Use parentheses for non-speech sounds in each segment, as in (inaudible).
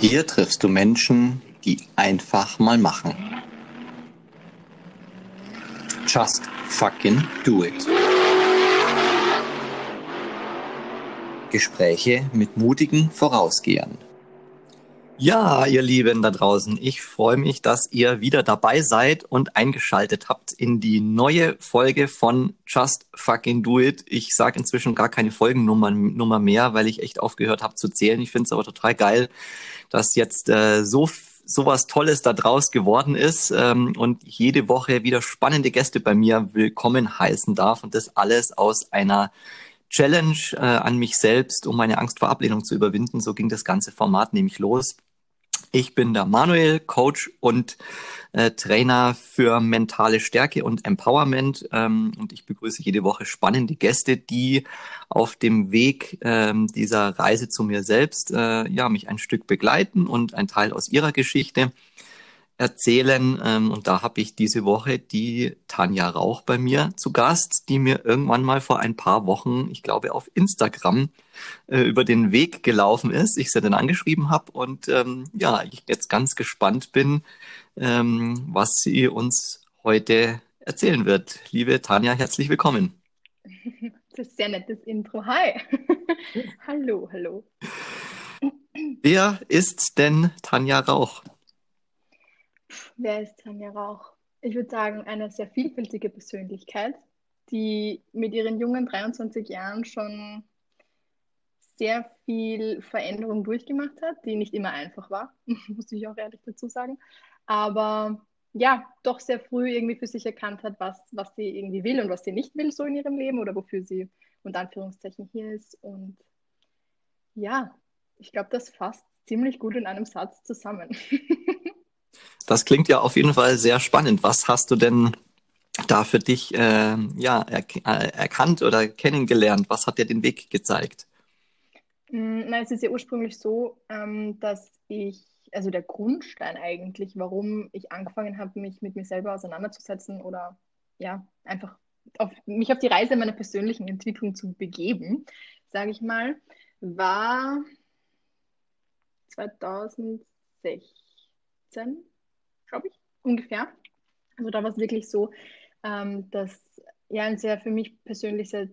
Hier triffst du Menschen, die einfach mal machen. Just fucking do it. Gespräche mit mutigen Vorausgehern. Ja, ihr Lieben da draußen, ich freue mich, dass ihr wieder dabei seid und eingeschaltet habt in die neue Folge von Just Fucking Do It. Ich sage inzwischen gar keine Folgennummer Nummer mehr, weil ich echt aufgehört habe zu zählen. Ich finde es aber total geil, dass jetzt äh, so sowas Tolles da draus geworden ist ähm, und jede Woche wieder spannende Gäste bei mir willkommen heißen darf und das alles aus einer Challenge äh, an mich selbst, um meine Angst vor Ablehnung zu überwinden. So ging das ganze Format nämlich los. Ich bin der Manuel, Coach und äh, Trainer für mentale Stärke und Empowerment. Ähm, und ich begrüße jede Woche spannende Gäste, die auf dem Weg ähm, dieser Reise zu mir selbst äh, ja mich ein Stück begleiten und ein Teil aus ihrer Geschichte erzählen. Ähm, und da habe ich diese Woche die Tanja Rauch bei mir zu Gast, die mir irgendwann mal vor ein paar Wochen, ich glaube, auf Instagram äh, über den Weg gelaufen ist. Ich sie dann angeschrieben habe und ähm, ja, ich jetzt ganz gespannt bin, ähm, was sie uns heute erzählen wird. Liebe Tanja, herzlich willkommen. (laughs) Das ist sehr nettes Intro. Hi. (laughs) hallo, hallo. Wer ist denn Tanja Rauch? Wer ist Tanja Rauch? Ich würde sagen, eine sehr vielfältige Persönlichkeit, die mit ihren jungen 23 Jahren schon sehr viel Veränderung durchgemacht hat, die nicht immer einfach war, (laughs) muss ich auch ehrlich dazu sagen. Aber ja, doch sehr früh irgendwie für sich erkannt hat, was, was sie irgendwie will und was sie nicht will so in ihrem Leben oder wofür sie unter Anführungszeichen hier ist. Und ja, ich glaube, das fasst ziemlich gut in einem Satz zusammen. (laughs) Das klingt ja auf jeden Fall sehr spannend. Was hast du denn da für dich äh, ja, er erkannt oder kennengelernt? Was hat dir den Weg gezeigt? Mm, na, es ist ja ursprünglich so, ähm, dass ich, also der Grundstein eigentlich, warum ich angefangen habe, mich mit mir selber auseinanderzusetzen oder ja, einfach auf, mich auf die Reise meiner persönlichen Entwicklung zu begeben, sage ich mal, war 2016 glaube ich, ungefähr. Also da war es wirklich so, ähm, dass ja ein sehr für mich persönlich sehr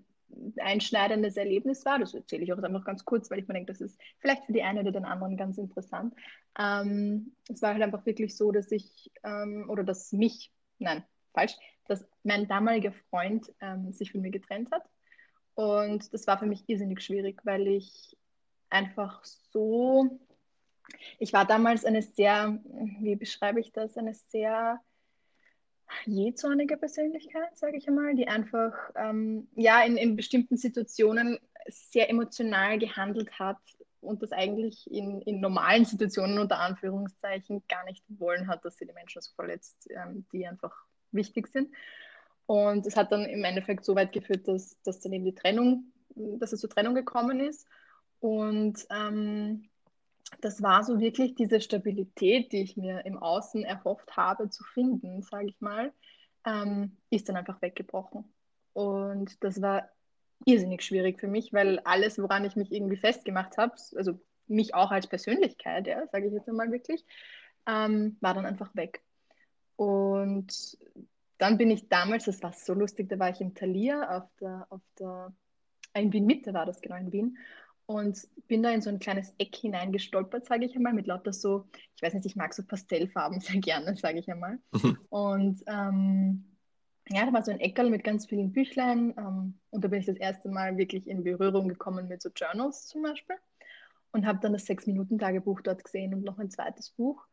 einschneidendes Erlebnis war. Das erzähle ich auch einfach ganz kurz, weil ich mir denke, das ist vielleicht für die eine oder den anderen ganz interessant. Ähm, es war halt einfach wirklich so, dass ich ähm, oder dass mich, nein, falsch, dass mein damaliger Freund ähm, sich von mir getrennt hat. Und das war für mich irrsinnig schwierig, weil ich einfach so ich war damals eine sehr, wie beschreibe ich das, eine sehr jähzornige Persönlichkeit, sage ich einmal, die einfach ähm, ja in, in bestimmten Situationen sehr emotional gehandelt hat und das eigentlich in, in normalen Situationen unter Anführungszeichen gar nicht wollen hat, dass sie die Menschen so verletzt, ähm, die einfach wichtig sind. Und es hat dann im Endeffekt so weit geführt, dass, dass dann eben die Trennung, dass es zur Trennung gekommen ist. Und ähm, das war so wirklich diese Stabilität, die ich mir im Außen erhofft habe zu finden, sage ich mal, ähm, ist dann einfach weggebrochen. Und das war irrsinnig schwierig für mich, weil alles, woran ich mich irgendwie festgemacht habe, also mich auch als Persönlichkeit, ja, sage ich jetzt einmal wirklich, ähm, war dann einfach weg. Und dann bin ich damals, das war so lustig, da war ich im Thalia auf der, auf der, in Wien Mitte war das genau in Wien und bin da in so ein kleines Eck hineingestolpert, sage ich einmal, mit lauter so, ich weiß nicht, ich mag so Pastellfarben (laughs) sehr gerne, sage ich einmal. Mhm. Und ähm, ja, da war so ein Eckerl mit ganz vielen Büchlein ähm, und da bin ich das erste Mal wirklich in Berührung gekommen mit so Journals zum Beispiel und habe dann das Sechs-Minuten-Tagebuch dort gesehen und noch ein zweites Buch.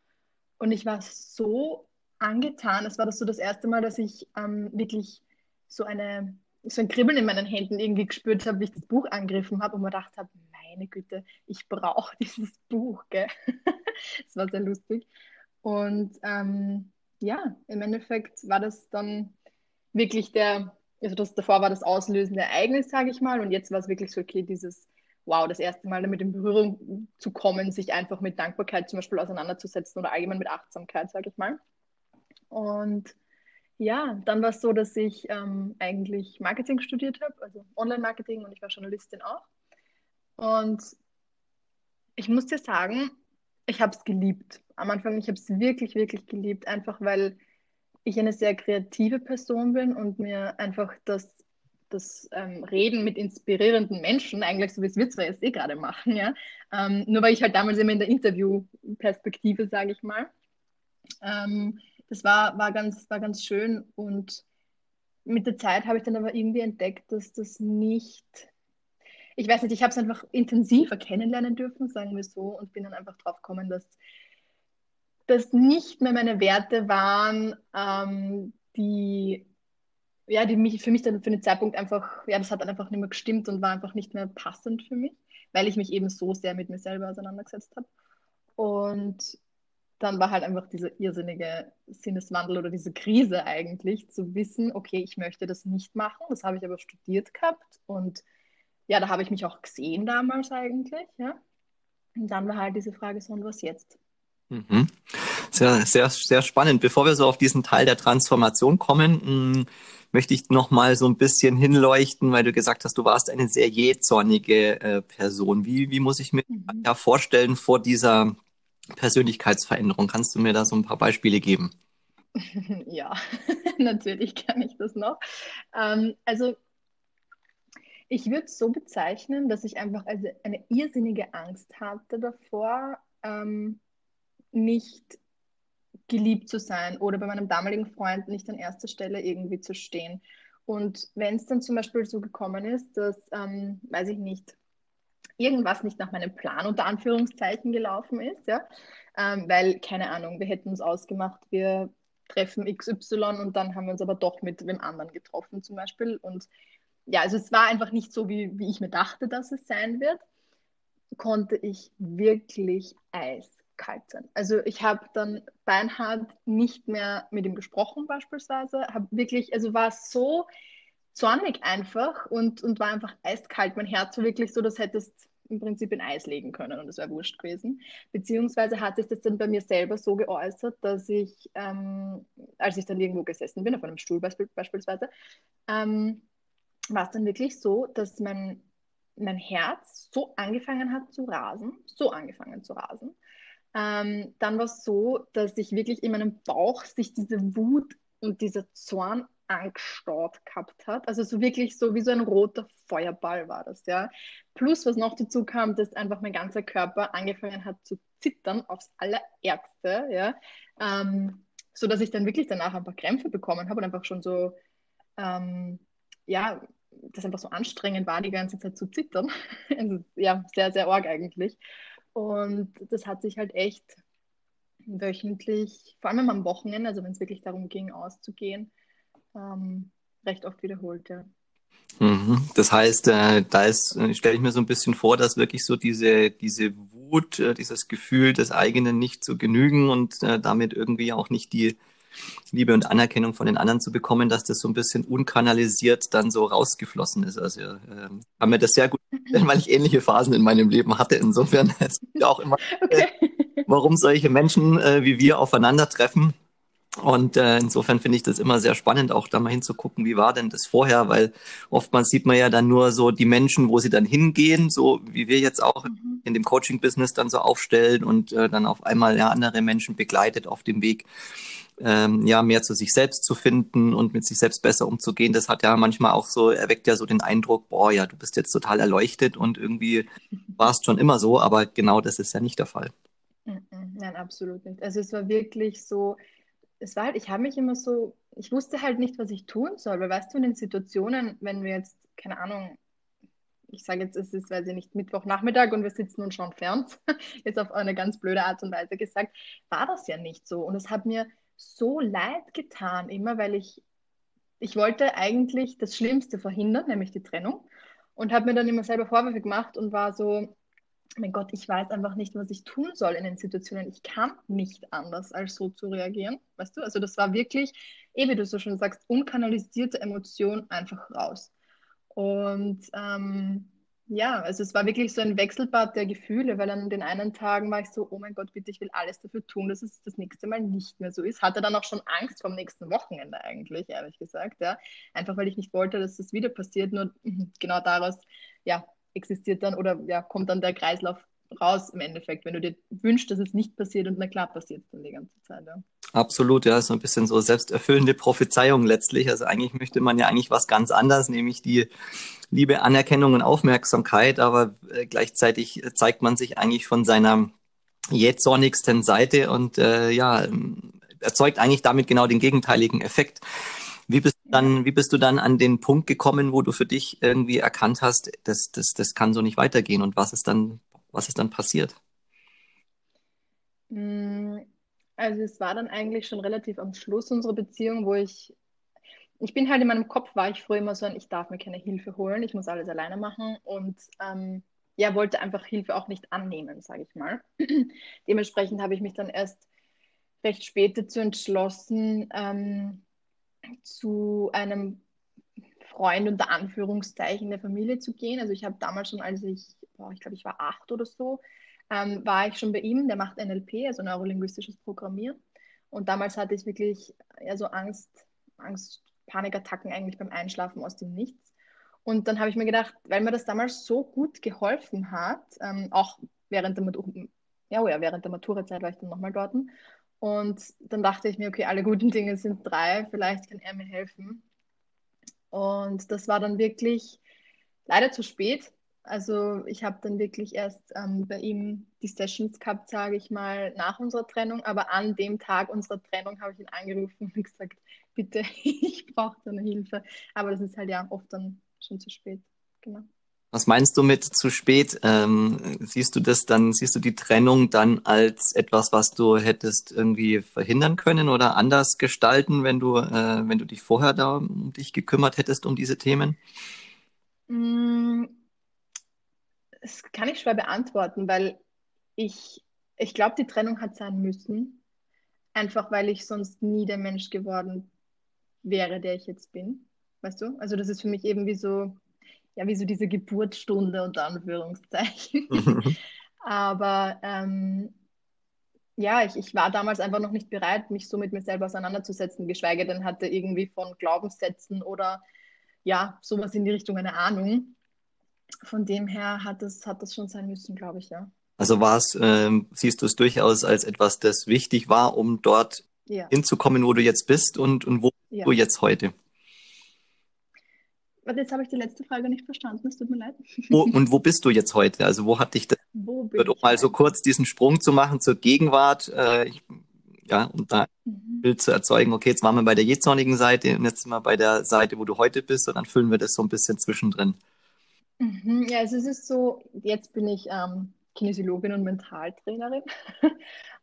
Und ich war so angetan, es war das so das erste Mal, dass ich ähm, wirklich so eine so ein Kribbeln in meinen Händen irgendwie gespürt habe, wie ich das Buch angegriffen habe und mir gedacht habe, meine Güte, ich brauche (laughs) dieses Buch. Gell? (laughs) das war sehr lustig. Und ähm, ja, im Endeffekt war das dann wirklich der, also das davor war das auslösende Ereignis, sage ich mal, und jetzt war es wirklich so, okay, dieses, wow, das erste Mal damit in Berührung zu kommen, sich einfach mit Dankbarkeit zum Beispiel auseinanderzusetzen oder allgemein mit Achtsamkeit, sage ich mal. Und ja, dann war es so, dass ich ähm, eigentlich Marketing studiert habe, also Online-Marketing und ich war Journalistin auch. Und ich muss dir sagen, ich habe es geliebt. Am Anfang, ich habe es wirklich, wirklich geliebt, einfach weil ich eine sehr kreative Person bin und mir einfach das, das ähm, Reden mit inspirierenden Menschen, eigentlich so wie es wir zwar jetzt eh gerade machen, ja, ähm, nur weil ich halt damals immer in der Interviewperspektive, sage ich mal, ähm, das war, war, ganz, war ganz schön und mit der Zeit habe ich dann aber irgendwie entdeckt, dass das nicht ich weiß nicht, ich habe es einfach intensiver kennenlernen dürfen, sagen wir so, und bin dann einfach drauf gekommen, dass das nicht mehr meine Werte waren, ähm, die, ja, die mich für mich dann für den Zeitpunkt einfach, ja, das hat dann einfach nicht mehr gestimmt und war einfach nicht mehr passend für mich, weil ich mich eben so sehr mit mir selber auseinandergesetzt habe. Und dann war halt einfach dieser irrsinnige Sinneswandel oder diese Krise eigentlich, zu wissen, okay, ich möchte das nicht machen. Das habe ich aber studiert gehabt und ja, da habe ich mich auch gesehen damals eigentlich, ja. Und dann war halt diese Frage so, und was jetzt? Mhm. Sehr, sehr, sehr spannend. Bevor wir so auf diesen Teil der Transformation kommen, hm, möchte ich noch mal so ein bisschen hinleuchten, weil du gesagt hast, du warst eine sehr jähzornige äh, Person. Wie, wie muss ich mir mhm. ja vorstellen vor dieser Persönlichkeitsveränderung? Kannst du mir da so ein paar Beispiele geben? (laughs) ja, (laughs) natürlich kann ich das noch. Ähm, also ich würde es so bezeichnen, dass ich einfach also eine irrsinnige Angst hatte davor, ähm, nicht geliebt zu sein oder bei meinem damaligen Freund nicht an erster Stelle irgendwie zu stehen. Und wenn es dann zum Beispiel so gekommen ist, dass, ähm, weiß ich nicht, irgendwas nicht nach meinem Plan unter Anführungszeichen gelaufen ist, ja, ähm, weil, keine Ahnung, wir hätten uns ausgemacht, wir treffen XY und dann haben wir uns aber doch mit wem anderen getroffen zum Beispiel und ja, also es war einfach nicht so, wie, wie ich mir dachte, dass es sein wird, konnte ich wirklich eiskalt sein. Also ich habe dann Beinhard nicht mehr mit ihm gesprochen beispielsweise, habe wirklich, also war so zornig einfach und, und war einfach eiskalt. Mein Herz war wirklich so, das hättest im Prinzip in Eis legen können und das wäre wurscht gewesen. Beziehungsweise hat sich das dann bei mir selber so geäußert, dass ich, ähm, als ich dann irgendwo gesessen bin, auf einem Stuhl beispielsweise, ähm, war es dann wirklich so, dass mein, mein Herz so angefangen hat zu rasen, so angefangen zu rasen. Ähm, dann war es so, dass ich wirklich in meinem Bauch sich diese Wut und dieser Zorn angestaut gehabt hat. Also so wirklich so wie so ein roter Feuerball war das, ja. Plus, was noch dazu kam, dass einfach mein ganzer Körper angefangen hat zu zittern aufs allerärgste, ja. Ähm, so dass ich dann wirklich danach ein paar Krämpfe bekommen habe und einfach schon so ähm, ja, das einfach so anstrengend war, die ganze Zeit zu zittern. (laughs) Also, ja, sehr, sehr arg eigentlich. Und das hat sich halt echt wöchentlich, vor allem am Wochenende, also wenn es wirklich darum ging, auszugehen, ähm, recht oft wiederholt, ja. Mhm. Das heißt, äh, da ist, äh, stelle ich mir so ein bisschen vor, dass wirklich so diese, diese Wut, äh, dieses Gefühl des eigenen nicht zu genügen und äh, damit irgendwie auch nicht die Liebe und Anerkennung von den anderen zu bekommen, dass das so ein bisschen unkanalisiert dann so rausgeflossen ist. Also äh, haben mir das sehr gut, weil ich (laughs) ähnliche Phasen in meinem Leben hatte. Insofern (laughs) ist ja auch immer, okay. warum solche Menschen wie wir aufeinandertreffen. Und äh, insofern finde ich das immer sehr spannend, auch da mal hinzugucken, wie war denn das vorher, weil oftmals sieht man ja dann nur so die Menschen, wo sie dann hingehen, so wie wir jetzt auch mhm. in dem Coaching-Business dann so aufstellen und äh, dann auf einmal ja andere Menschen begleitet auf dem Weg ähm, ja mehr zu sich selbst zu finden und mit sich selbst besser umzugehen. Das hat ja manchmal auch so, erweckt ja so den Eindruck, boah, ja, du bist jetzt total erleuchtet und irgendwie warst schon immer so, aber genau das ist ja nicht der Fall. Nein, absolut nicht. Also es war wirklich so, es war halt, ich habe mich immer so, ich wusste halt nicht, was ich tun soll, weil weißt du, in den Situationen, wenn wir jetzt, keine Ahnung, ich sage jetzt, es ist, weiß ich nicht, Mittwochnachmittag und wir sitzen und schauen fern, (laughs) jetzt auf eine ganz blöde Art und Weise gesagt, war das ja nicht so. Und es hat mir so leid getan, immer weil ich, ich wollte eigentlich das Schlimmste verhindern, nämlich die Trennung. Und habe mir dann immer selber Vorwürfe gemacht und war so, mein Gott, ich weiß einfach nicht, was ich tun soll in den Situationen. Ich kann nicht anders, als so zu reagieren. Weißt du? Also das war wirklich, eh wie du so schon sagst, unkanalisierte Emotion einfach raus. Und ähm, ja, also es war wirklich so ein Wechselbad der Gefühle, weil an den einen Tagen war ich so, oh mein Gott, bitte, ich will alles dafür tun, dass es das nächste Mal nicht mehr so ist. Hatte dann auch schon Angst vom nächsten Wochenende eigentlich, ehrlich gesagt, ja. Einfach weil ich nicht wollte, dass das wieder passiert, nur genau daraus, ja, existiert dann oder ja, kommt dann der Kreislauf raus im Endeffekt, wenn du dir wünschst, dass es nicht passiert und na klar passiert es dann die ganze Zeit. Ja. Absolut, ja, so ein bisschen so selbsterfüllende Prophezeiung letztlich. Also eigentlich möchte man ja eigentlich was ganz anderes, nämlich die Liebe, Anerkennung und Aufmerksamkeit, aber äh, gleichzeitig zeigt man sich eigentlich von seiner jetzt sonnigsten Seite und äh, ja, erzeugt eigentlich damit genau den gegenteiligen Effekt. Wie bist du dann, wie bist du dann an den Punkt gekommen, wo du für dich irgendwie erkannt hast, das, das, das kann so nicht weitergehen und was ist dann, was ist dann passiert? Mm, also es war dann eigentlich schon relativ am Schluss unserer Beziehung, wo ich, ich bin halt in meinem Kopf, war ich früher immer so ein, ich darf mir keine Hilfe holen, ich muss alles alleine machen und ähm, ja, wollte einfach Hilfe auch nicht annehmen, sage ich mal. (clears throat) Dementsprechend habe ich mich dann erst recht spät dazu entschlossen, ähm, zu einem Freund unter Anführungszeichen der Familie zu gehen. Also ich habe damals schon, als ich, boah, ich glaube, ich war acht oder so, ähm, war ich schon bei ihm. Der macht NLP, also neurolinguistisches Programmieren. Und damals hatte ich wirklich ja, Angst, Angst, Panikattacken eigentlich beim Einschlafen aus dem Nichts. Und dann habe ich mir gedacht, weil mir das damals so gut geholfen hat, ähm, auch während der, ja, oh ja, während der Maturazeit war ich dann nochmal dort. Und dann dachte ich mir, okay, alle guten Dinge sind drei, vielleicht kann er mir helfen. Und das war dann wirklich leider zu spät. Also ich habe dann wirklich erst ähm, bei ihm die Sessions gehabt, sage ich mal, nach unserer Trennung. Aber an dem Tag unserer Trennung habe ich ihn angerufen und (laughs) gesagt, bitte, (laughs) ich brauche deine Hilfe. Aber das ist halt ja oft dann schon zu spät. Genau. Was meinst du mit zu spät? Ähm, siehst du das dann, siehst du die Trennung dann als etwas, was du hättest irgendwie verhindern können oder anders gestalten, wenn du, äh, wenn du dich vorher da um dich gekümmert hättest um diese Themen? Mm, das kann ich schwer beantworten, weil ich, ich glaube, die Trennung hat sein müssen. Einfach weil ich sonst nie der Mensch geworden wäre, der ich jetzt bin. Weißt du? Also das ist für mich eben wie so, ja, wie so diese Geburtsstunde unter Anführungszeichen. (laughs) Aber ähm, ja, ich, ich war damals einfach noch nicht bereit, mich so mit mir selber auseinanderzusetzen, geschweige denn hatte irgendwie von Glaubenssätzen oder ja, sowas in die Richtung eine Ahnung. Von dem her hat das, hat das schon sein müssen, glaube ich, ja. Also war es, ähm, siehst du es durchaus als etwas, das wichtig war, um dort ja. hinzukommen, wo du jetzt bist und, und wo ja. du jetzt heute? Warte, jetzt habe ich die letzte Frage nicht verstanden. Es tut mir leid. Wo, (laughs) und wo bist du jetzt heute? Also wo hat dich das, wo bin um mal so kurz diesen Sprung zu machen zur Gegenwart, äh, ich, ja, und da mhm. Bild zu erzeugen, okay, jetzt waren wir bei der jezornigen Seite und jetzt sind wir bei der Seite, wo du heute bist und dann füllen wir das so ein bisschen zwischendrin. Mhm, ja, also es ist so, jetzt bin ich ähm, Kinesiologin und Mentaltrainerin (laughs)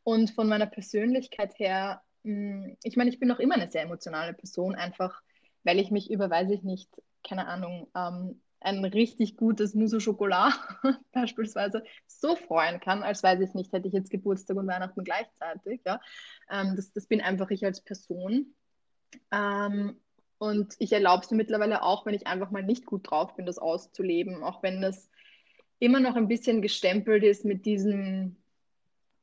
und von meiner Persönlichkeit her, mh, hm, ich meine, ich bin noch immer eine sehr emotionale Person, einfach weil ich mich über, weiß ich nicht, keine Ahnung, ähm, ein richtig gutes Mousse Schokolade (laughs) beispielsweise so freuen kann, als weiß ich nicht, hätte ich jetzt Geburtstag und Weihnachten gleichzeitig. Ja? Ähm, das, das bin einfach ich als Person. Ähm, und ich erlaube es mir mittlerweile auch, wenn ich einfach mal nicht gut drauf bin, das auszuleben, auch wenn das immer noch ein bisschen gestempelt ist mit diesem,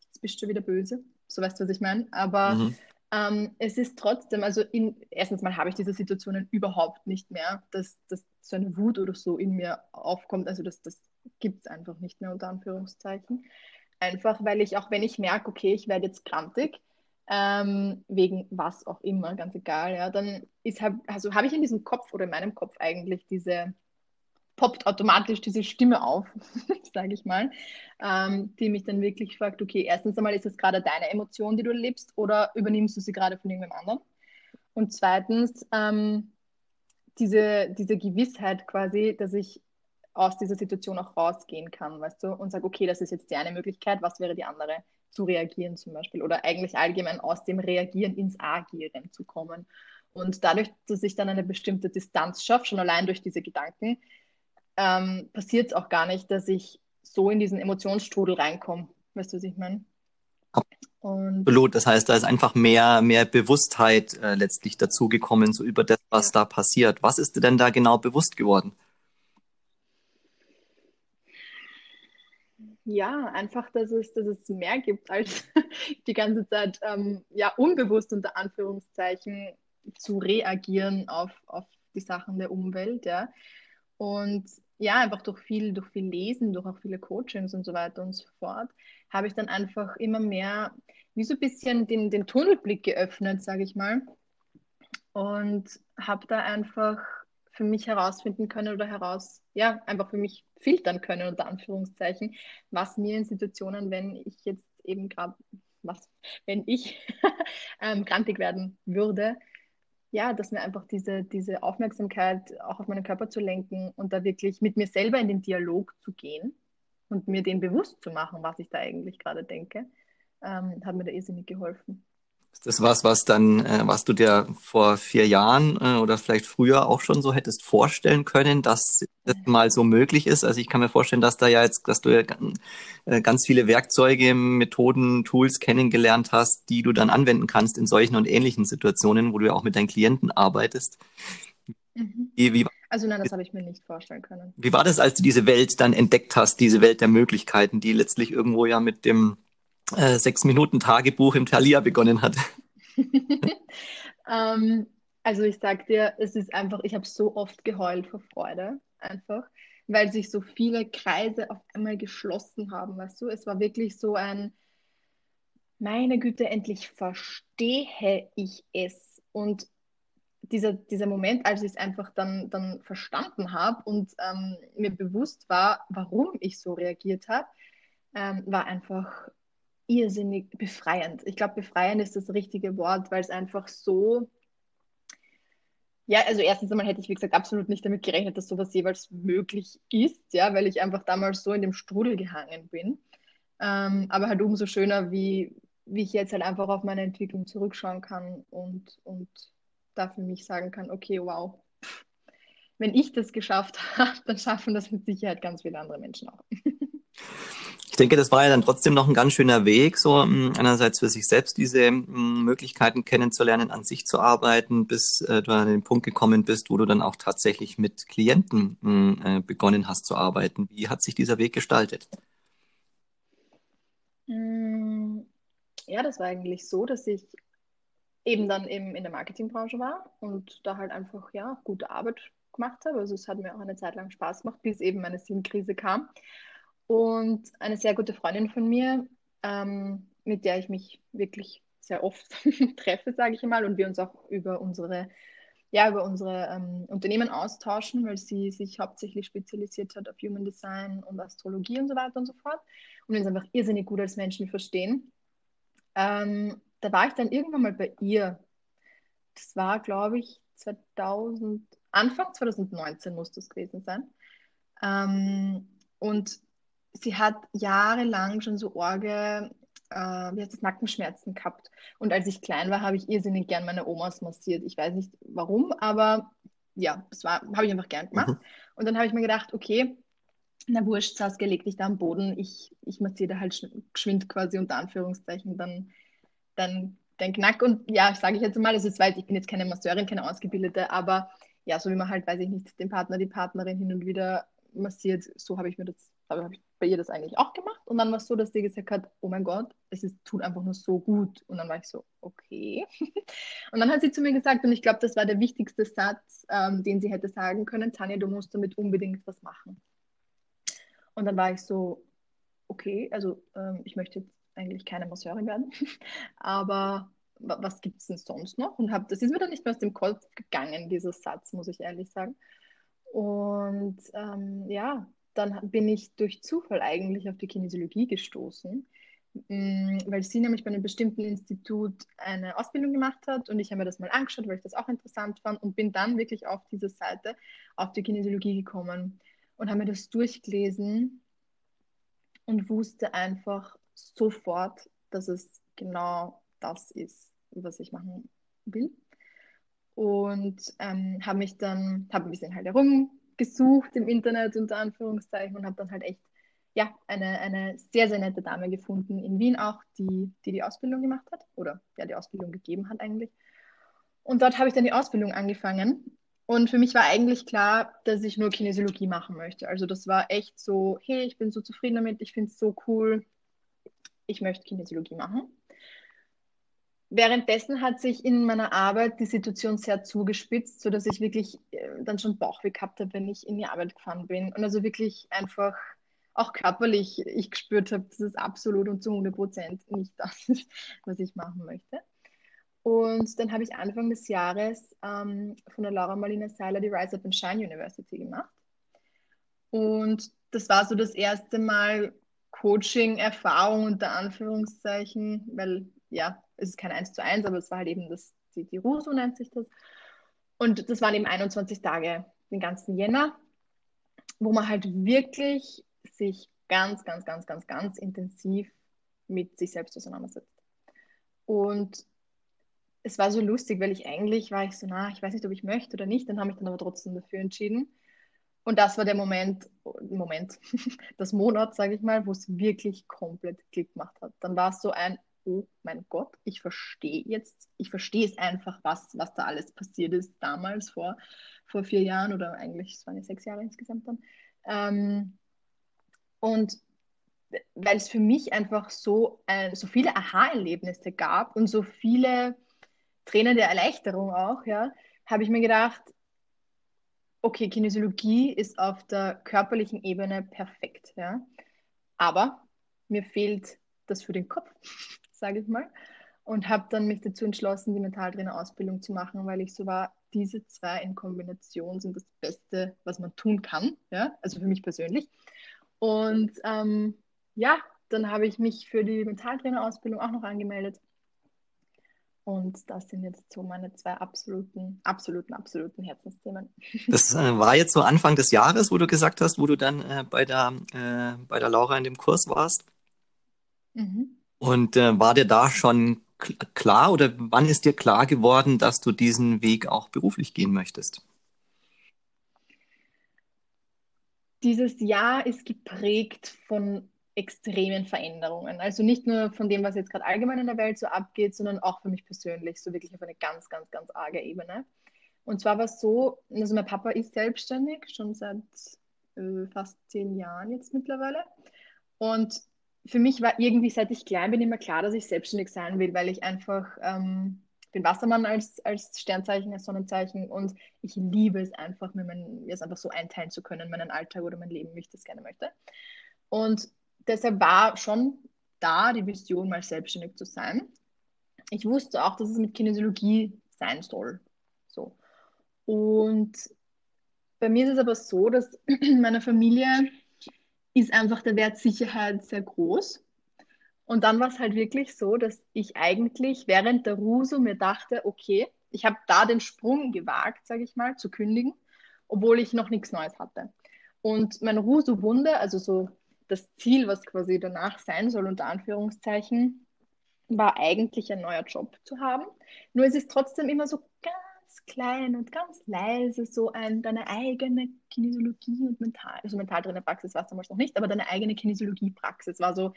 jetzt bist du wieder böse, so weißt du, was ich meine. Aber mhm. Ähm, es ist trotzdem, also in, erstens mal habe ich diese Situationen überhaupt nicht mehr, dass, dass so eine Wut oder so in mir aufkommt. Also das, das gibt es einfach nicht mehr unter Anführungszeichen. Einfach weil ich, auch wenn ich merke, okay, ich werde jetzt krantig, ähm, wegen was auch immer, ganz egal, ja, dann ist halt, also habe ich in diesem Kopf oder in meinem Kopf eigentlich diese poppt automatisch diese Stimme auf, (laughs) sage ich mal, ähm, die mich dann wirklich fragt, okay, erstens einmal, ist das gerade deine Emotion, die du erlebst, oder übernimmst du sie gerade von irgendwem anderen? Und zweitens, ähm, diese, diese Gewissheit quasi, dass ich aus dieser Situation auch rausgehen kann, weißt du, und sage, okay, das ist jetzt die eine Möglichkeit, was wäre die andere? Zu reagieren zum Beispiel oder eigentlich allgemein aus dem Reagieren ins Agieren zu kommen. Und dadurch, dass ich dann eine bestimmte Distanz schaffe, schon allein durch diese Gedanken, ähm, passiert es auch gar nicht, dass ich so in diesen Emotionsstrudel reinkomme. Weißt du, was ich meine? Absolut. Das heißt, da ist einfach mehr, mehr Bewusstheit äh, letztlich dazugekommen, so über das, was da passiert. Was ist dir denn da genau bewusst geworden? Ja, einfach, dass es, dass es mehr gibt, als (laughs) die ganze Zeit ähm, ja, unbewusst unter Anführungszeichen zu reagieren auf, auf die Sachen der Umwelt. Ja. Und ja, einfach durch viel, durch viel Lesen, durch auch viele Coachings und so weiter und so fort, habe ich dann einfach immer mehr, wie so ein bisschen den, den Tunnelblick geöffnet, sage ich mal. Und habe da einfach für mich herausfinden können oder heraus, ja, einfach für mich filtern können, unter Anführungszeichen, was mir in Situationen, wenn ich jetzt eben gerade, was, wenn ich (laughs) ähm, krantig werden würde, ja, dass mir einfach diese, diese Aufmerksamkeit auch auf meinen Körper zu lenken und da wirklich mit mir selber in den Dialog zu gehen und mir den bewusst zu machen, was ich da eigentlich gerade denke, ähm, hat mir da irrsinnig geholfen. Ist das was, was dann, äh, was du dir vor vier Jahren äh, oder vielleicht früher auch schon so hättest vorstellen können, dass das mal so möglich ist? Also ich kann mir vorstellen, dass da ja jetzt, dass du ja äh, ganz viele Werkzeuge, Methoden, Tools kennengelernt hast, die du dann anwenden kannst in solchen und ähnlichen Situationen, wo du ja auch mit deinen Klienten arbeitest. Mhm. Wie, wie, also nein, das habe ich mir nicht vorstellen können. Wie war das, als du diese Welt dann entdeckt hast, diese Welt der Möglichkeiten, die letztlich irgendwo ja mit dem äh, sechs Minuten Tagebuch im Thalia begonnen hat? (laughs) ähm, also ich sag dir, es ist einfach, ich habe so oft geheult vor Freude, einfach, weil sich so viele Kreise auf einmal geschlossen haben, weißt du? Es war wirklich so ein, meine Güte, endlich verstehe ich es. Und dieser, dieser Moment, als ich es einfach dann, dann verstanden habe und ähm, mir bewusst war, warum ich so reagiert habe, ähm, war einfach irrsinnig befreiend. Ich glaube, befreiend ist das richtige Wort, weil es einfach so. Ja, also erstens einmal hätte ich, wie gesagt, absolut nicht damit gerechnet, dass sowas jeweils möglich ist, ja, weil ich einfach damals so in dem Strudel gehangen bin. Ähm, aber halt umso schöner, wie, wie ich jetzt halt einfach auf meine Entwicklung zurückschauen kann und, und da für mich sagen kann, okay, wow, wenn ich das geschafft (laughs) habe, dann schaffen das mit Sicherheit ganz viele andere Menschen auch. (laughs) Ich denke, das war ja dann trotzdem noch ein ganz schöner Weg, so mm, einerseits für sich selbst diese mm, Möglichkeiten kennenzulernen, an sich zu arbeiten, bis äh, du an den Punkt gekommen bist, wo du dann auch tatsächlich mit Klienten mm, äh, begonnen hast zu arbeiten. Wie hat sich dieser Weg gestaltet? Ja, das war eigentlich so, dass ich eben dann eben in der Marketingbranche war und da halt einfach ja gute Arbeit gemacht habe. Also es hat mir auch eine Zeit lang Spaß gemacht, bis eben meine Sinnkrise kam. Und eine sehr gute Freundin von mir, ähm, mit der ich mich wirklich sehr oft (laughs) treffe, sage ich mal, und wir uns auch über unsere, ja, über unsere ähm, Unternehmen austauschen, weil sie sich hauptsächlich spezialisiert hat auf Human Design und Astrologie und so weiter und so fort. Und wir uns einfach irrsinnig gut als Menschen verstehen. Ähm, da war ich dann irgendwann mal bei ihr. Das war, glaube ich, 2000, Anfang 2019 muss das gewesen sein. Ähm, und sie hat jahrelang schon so Orge, äh, wie heißt das, Nackenschmerzen gehabt. Und als ich klein war, habe ich irrsinnig gern meine Omas massiert. Ich weiß nicht warum, aber ja, das habe ich einfach gern gemacht. Mhm. Und dann habe ich mir gedacht, okay, na wurscht, Saskia, leg dich da am Boden. Ich, ich massiere da halt geschwind quasi unter Anführungszeichen dann, dann den Knack. Und ja, sage ich jetzt mal, es ist weit, ich bin jetzt keine Masseurin, keine Ausgebildete, aber ja, so wie man halt, weiß ich nicht, den Partner, die Partnerin hin und wieder massiert, so habe ich mir das habe ich bei ihr das eigentlich auch gemacht. Und dann war es so, dass sie gesagt hat, oh mein Gott, es ist, tut einfach nur so gut. Und dann war ich so, okay. (laughs) und dann hat sie zu mir gesagt, und ich glaube, das war der wichtigste Satz, ähm, den sie hätte sagen können, Tanja, du musst damit unbedingt was machen. Und dann war ich so, okay, also ähm, ich möchte jetzt eigentlich keine Masseurin werden, (laughs) aber was gibt es denn sonst noch? Und hab, das ist mir dann nicht mehr aus dem Kopf gegangen, dieser Satz, muss ich ehrlich sagen. Und ähm, ja, dann bin ich durch Zufall eigentlich auf die Kinesiologie gestoßen, mm, weil sie nämlich bei einem bestimmten Institut eine Ausbildung gemacht hat und ich habe mir das mal angeschaut, weil ich das auch interessant fand und bin dann wirklich auf diese Seite, auf die Kinesiologie gekommen und habe mir das durchgelesen und wusste einfach sofort, dass es genau das ist, was ich machen will. Und ähm, habe mich dann, habe ein bisschen halt herum gesucht im Internet unter Anführungszeichen und habe dann halt echt ja, eine, eine sehr, sehr nette Dame gefunden in Wien auch, die, die die Ausbildung gemacht hat oder ja, die Ausbildung gegeben hat eigentlich. Und dort habe ich dann die Ausbildung angefangen. Und für mich war eigentlich klar, dass ich nur Kinesiologie machen möchte. Also das war echt so, hey, ich bin so zufrieden damit, ich finde es so cool, ich möchte Kinesiologie machen. Währenddessen hat sich in meiner Arbeit die Situation sehr zugespitzt, sodass ich wirklich äh, dann schon Bauchweh gehabt habe, wenn ich in die Arbeit gefahren bin. Und also wirklich einfach auch körperlich ich gespürt habe, dass es absolut und zu 100 Prozent nicht (laughs) das ist, was ich machen möchte. Und dann habe ich Anfang des Jahres ähm, von der Laura Marlina Seiler die Rise Up and Shine University gemacht. Und das war so das erste Mal Coaching-Erfahrung unter Anführungszeichen, weil ja, es ist kein 1 zu 1, aber es war halt eben das, die, die RUSO nennt sich das. Und das waren eben 21 Tage, den ganzen Jänner, wo man halt wirklich sich ganz, ganz, ganz, ganz, ganz intensiv mit sich selbst auseinandersetzt. Und es war so lustig, weil ich eigentlich war ich so, na, ich weiß nicht, ob ich möchte oder nicht, dann habe ich dann aber trotzdem dafür entschieden. Und das war der Moment, Moment, (laughs) das Monat, sage ich mal, wo es wirklich komplett Klick gemacht hat. Dann war es so ein, oh mein Gott, ich verstehe jetzt, ich verstehe es einfach, was, was da alles passiert ist damals vor, vor vier Jahren oder eigentlich, es waren ja sechs Jahre insgesamt dann. Ähm, und weil es für mich einfach so, äh, so viele Aha-Erlebnisse gab und so viele Tränen der Erleichterung auch, ja, habe ich mir gedacht, okay, Kinesiologie ist auf der körperlichen Ebene perfekt, ja. Aber mir fehlt das für den Kopf, sage ich mal. Und habe dann mich dazu entschlossen, die Mentaltrainer-Ausbildung zu machen, weil ich so war, diese zwei in Kombination sind das Beste, was man tun kann, ja, also für mich persönlich. Und ähm, ja, dann habe ich mich für die Mentaltrainer-Ausbildung auch noch angemeldet. Und das sind jetzt so meine zwei absoluten, absoluten, absoluten Herzensthemen. Das äh, war jetzt so Anfang des Jahres, wo du gesagt hast, wo du dann äh, bei, der, äh, bei der Laura in dem Kurs warst. Mhm. Und äh, war dir da schon klar oder wann ist dir klar geworden, dass du diesen Weg auch beruflich gehen möchtest? dieses Jahr ist geprägt von extremen Veränderungen. Also nicht nur von dem, was jetzt gerade allgemein in der Welt so abgeht, sondern auch für mich persönlich, so wirklich auf eine ganz, ganz, ganz arge Ebene. Und zwar war es so, also mein Papa ist selbstständig, schon seit äh, fast zehn Jahren jetzt mittlerweile. Und für mich war irgendwie, seit ich klein bin, immer klar, dass ich selbstständig sein will, weil ich einfach ähm, den Wassermann als, als Sternzeichen, als Sonnenzeichen und ich liebe es einfach, mir, mein, es einfach so einteilen zu können, meinen Alltag oder mein Leben, wie ich das gerne möchte. Und deshalb war schon da die Vision, mal selbstständig zu sein. Ich wusste auch, dass es mit Kinesiologie sein soll. So. Und bei mir ist es aber so, dass (clears throat) meine Familie ist einfach der Wert Sicherheit sehr groß. Und dann war es halt wirklich so, dass ich eigentlich während der Ruso mir dachte, okay, ich habe da den Sprung gewagt, sage ich mal, zu kündigen, obwohl ich noch nichts Neues hatte. Und mein Ruso-Wunder, also so das Ziel, was quasi danach sein soll, unter Anführungszeichen, war eigentlich ein neuer Job zu haben. Nur es ist trotzdem immer so ganz klein und ganz leise, so ein, deine eigene Kinesiologie und Mental, also Mentaltrainerpraxis war es damals noch nicht, aber deine eigene Kinesiologiepraxis war so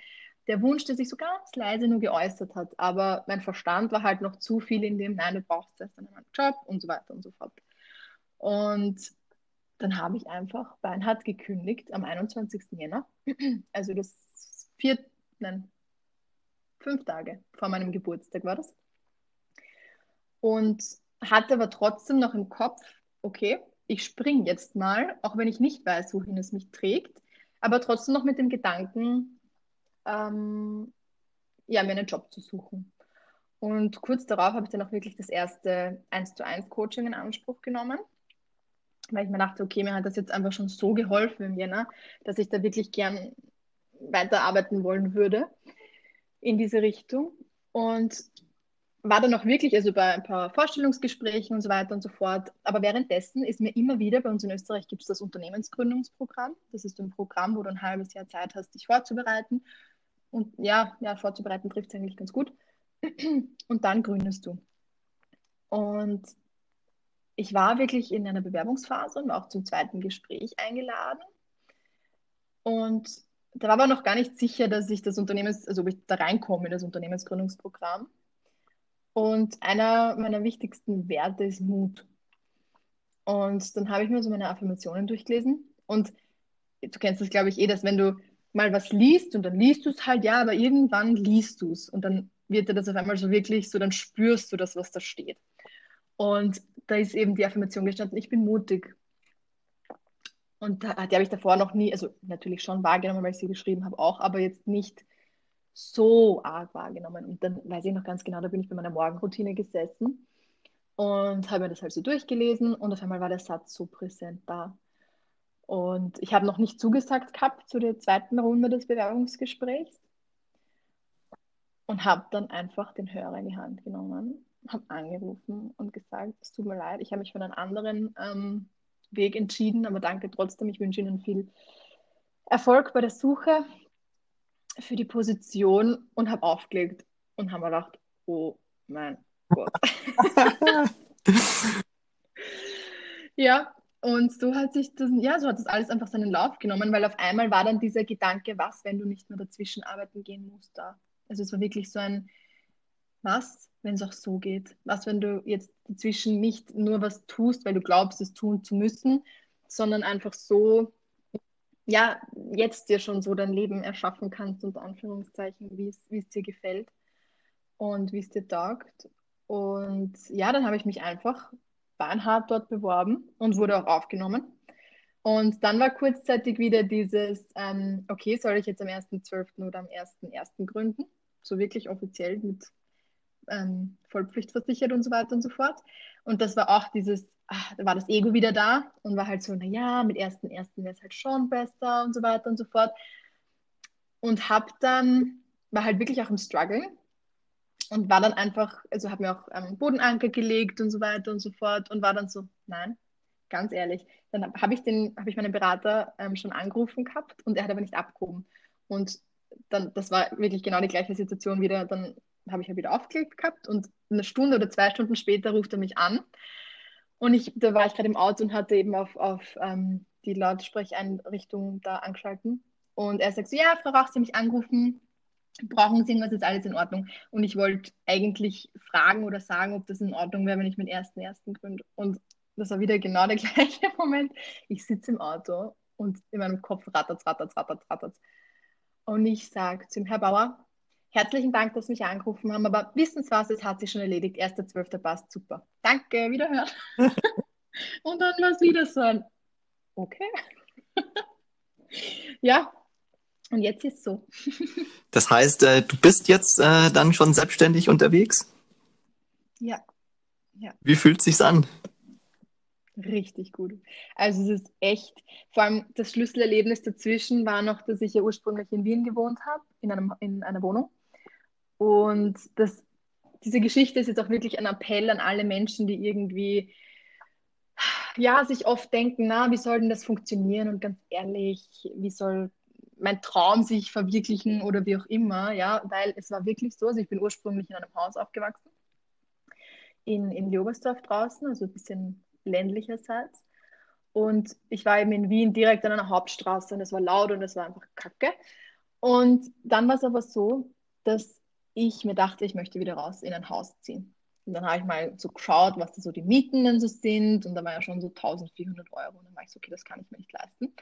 der Wunsch, der sich so ganz leise nur geäußert hat. Aber mein Verstand war halt noch zu viel in dem, nein, du brauchst erst einen Job und so weiter und so fort. Und dann habe ich einfach beinhart gekündigt am 21. Jänner. (clears throat) Also das vier, nein, fünf Tage vor meinem Geburtstag war das. Und hatte aber trotzdem noch im Kopf, okay, ich springe jetzt mal, auch wenn ich nicht weiß, wohin es mich trägt, aber trotzdem noch mit dem Gedanken, ähm, ja, mir einen Job zu suchen. Und kurz darauf habe ich dann auch wirklich das erste 1 zu 1 Coaching in Anspruch genommen, weil ich mir dachte, okay, mir hat das jetzt einfach schon so geholfen im Jänner, dass ich da wirklich gern weiterarbeiten wollen würde in diese Richtung. Und war dann auch wirklich, also bei ein paar Vorstellungsgesprächen und so weiter und so fort. Aber währenddessen ist mir immer wieder, bei uns in Österreich gibt es das Unternehmensgründungsprogramm. Das ist ein Programm, wo du ein halbes Jahr Zeit hast, dich vorzubereiten. Und ja, ja, vorzubereiten trifft es eigentlich ganz gut. Und dann gründest du. Und ich war wirklich in einer Bewerbungsphase und war auch zum zweiten Gespräch eingeladen. Und da war aber noch gar nicht sicher, dass ich das Unternehmens, also ob ich da reinkomme in das Unternehmensgründungsprogramm. Und einer meiner wichtigsten Werte ist Mut. Und dann habe ich mir so meine Affirmationen durchgelesen. Und du kennst das, glaube ich, eh, dass wenn du mal was liest und dann liest du es halt, ja, aber irgendwann liest du es und dann wird dir das auf einmal so wirklich so, dann spürst du das, was da steht. Und da ist eben die Affirmation gestanden, ich bin mutig. Und die habe ich davor noch nie, also natürlich schon wahrgenommen, weil ich sie geschrieben habe auch, aber jetzt nicht so arg wahrgenommen. Und dann weiß ich noch ganz genau, da bin ich bei meiner Morgenroutine gesessen und habe mir das halt so durchgelesen und auf einmal war der Satz so präsent da. Und ich habe noch nicht zugesagt gehabt zu der zweiten Runde des Bewerbungsgesprächs und habe dann einfach den Hörer in die Hand genommen, habe angerufen und gesagt, es tut mir leid, ich habe mich für einen anderen ähm, Weg entschieden, aber danke trotzdem. Ich wünsche Ihnen viel Erfolg bei der Suche für die Position und habe aufgelegt und habe mir gedacht, oh mein Gott. (laughs) (laughs) ja, und so hat sich das, ja, so hat das alles einfach seinen Lauf genommen, weil auf einmal war dann dieser Gedanke, was, wenn du nicht mehr dazwischen arbeiten gehen musst da. Also es war wirklich so ein, was, wenn es auch so geht? Was, wenn du jetzt dazwischen nicht nur was tust, weil du glaubst, es tun zu müssen, sondern einfach so, ja, jetzt dir schon so dein Leben erschaffen kannst, unter Anführungszeichen, wie es dir gefällt und wie es dir taugt. Und ja, dann habe ich mich einfach beinhart dort beworben und wurde auch aufgenommen. Und dann war kurzzeitig wieder dieses, ähm, okay, soll ich jetzt am 1.12. oder am 1.1. gründen? So wirklich offiziell mit ähm, vollpflichtversichert und so weiter und so fort. Und das war auch dieses, ach, da war das Ego wieder da und war halt so, naja, mit ersten ersten wäre es halt schon besser und so weiter und so fort. Und hab dann, war halt wirklich auch im Struggle und war dann einfach, also habe mir auch ähm, Bodenanker gelegt und so weiter und so fort und war dann so, nein, ganz ehrlich. Dann habe ich den, habe ich meinen Berater ähm, schon angerufen gehabt und er hat aber nicht abgehoben. Und dann, das war wirklich genau die gleiche Situation wieder. Dann habe ich ja wieder aufgelegt gehabt und eine Stunde oder zwei Stunden später ruft er mich an. Und ich, da war ich gerade im Auto und hatte eben auf, auf ähm, die Lautsprecheinrichtung da angeschalten. Und er sagt so, ja, Frau Rach, Sie haben mich angerufen, brauchen Sie irgendwas, ist alles in Ordnung. Und ich wollte eigentlich fragen oder sagen, ob das in Ordnung wäre, wenn ich mit ersten ersten gründe. Und das war wieder genau der (laughs) gleiche Moment. Ich sitze im Auto und in meinem Kopf rattert, rattert, rattert, rattert. Und ich sage zu ihm, Herr Bauer, Herzlichen Dank, dass Sie mich angerufen haben, aber wissen Sie was, es hat sich schon erledigt. 1.12. passt super. Danke, wiederhören. (laughs) und dann war es wieder so ein, okay. (laughs) ja, und jetzt ist es so. (laughs) das heißt, äh, du bist jetzt äh, dann schon selbstständig unterwegs? Ja. ja. Wie fühlt es sich an? Richtig gut. Also es ist echt, vor allem das Schlüsselerlebnis dazwischen war noch, dass ich ja ursprünglich in Wien gewohnt habe, in, einem, in einer Wohnung. Und das, diese Geschichte ist jetzt auch wirklich ein Appell an alle Menschen, die irgendwie ja, sich oft denken, na, wie soll denn das funktionieren? Und ganz ehrlich, wie soll mein Traum sich verwirklichen oder wie auch immer, ja, weil es war wirklich so, also ich bin ursprünglich in einem Haus aufgewachsen, in, in Leobersdorf draußen, also ein bisschen ländlicherseits. Und ich war eben in Wien direkt an einer Hauptstraße und es war laut und es war einfach kacke. Und dann war es aber so, dass ich mir dachte, ich möchte wieder raus in ein Haus ziehen. Und dann habe ich mal so geschaut, was da so die Mieten denn so sind. Und da war ja schon so 1400 Euro. Und dann war ich so, okay, das kann ich mir nicht leisten.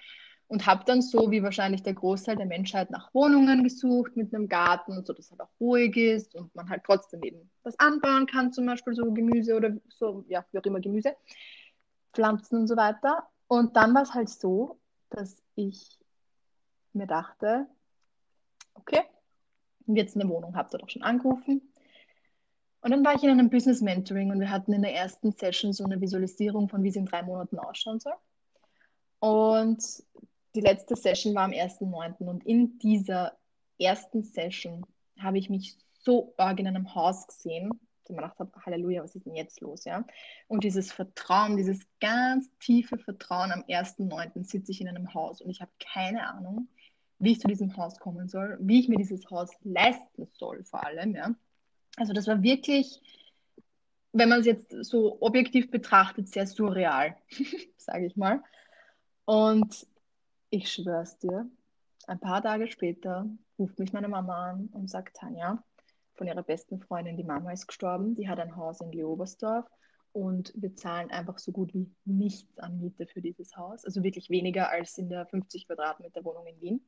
Und habe dann so wie wahrscheinlich der Großteil der Menschheit nach Wohnungen gesucht mit einem Garten, so dass halt auch ruhig ist und man halt trotzdem eben was anbauen kann, zum Beispiel so Gemüse oder so, ja, wie auch immer Gemüse, Pflanzen und so weiter. Und dann war es halt so, dass ich mir dachte, okay, und jetzt eine Wohnung, habe dort auch schon angerufen. Und dann war ich in einem Business Mentoring und wir hatten in der ersten Session so eine Visualisierung von, wie es in drei Monaten ausschauen soll. Und die letzte Session war am 1.9. und in dieser ersten Session habe ich mich so arg in einem Haus gesehen, dass ich mir gedacht habe, Halleluja, was ist denn jetzt los? Ja? Und dieses Vertrauen, dieses ganz tiefe Vertrauen am 1.9. sitze ich in einem Haus und ich habe keine Ahnung, wie ich zu diesem Haus kommen soll, wie ich mir dieses Haus leisten soll, vor allem. Ja. Also das war wirklich, wenn man es jetzt so objektiv betrachtet, sehr surreal, (laughs) sage ich mal. Und ich schwör's dir, ein paar Tage später ruft mich meine Mama an und sagt, Tanja, von ihrer besten Freundin, die Mama ist gestorben, die hat ein Haus in Leobersdorf und wir zahlen einfach so gut wie nichts an Miete für dieses Haus, also wirklich weniger als in der 50 Quadratmeter Wohnung in Wien.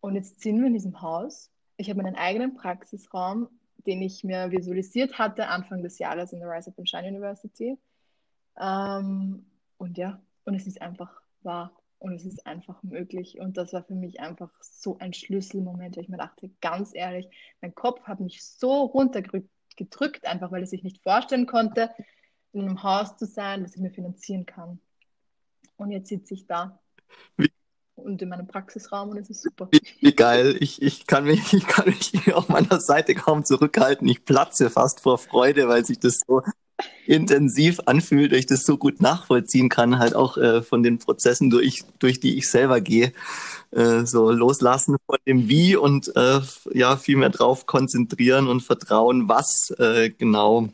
Und jetzt sind wir in diesem Haus. Ich habe meinen eigenen Praxisraum. den ich mir visualisiert hatte, Anfang des Jahres in der Rise Up and Shine University. Ähm, und ja, und es ist einfach wahr und es ist einfach möglich. Und das war für mich einfach so ein Schlüsselmoment, weil ich mir dachte, ganz ehrlich, mein Kopf hat mich so runtergedrückt, einfach weil er sich nicht vorstellen konnte, in einem Haus zu sein, das ich mir finanzieren kann. Und jetzt sitze ich da. Wie? Und in meinem Praxisraum und es ist super. Wie, wie, geil. Ich, ich, kann mich, ich kann mich auf meiner Seite kaum zurückhalten. Ich platze fast vor Freude, weil sich das so intensiv anfühlt, ich das so gut nachvollziehen kann, halt auch äh, von den Prozessen, durch, durch die ich selber gehe. Äh, so loslassen von dem Wie und äh, ja, viel mehr drauf konzentrieren und vertrauen, was äh, genau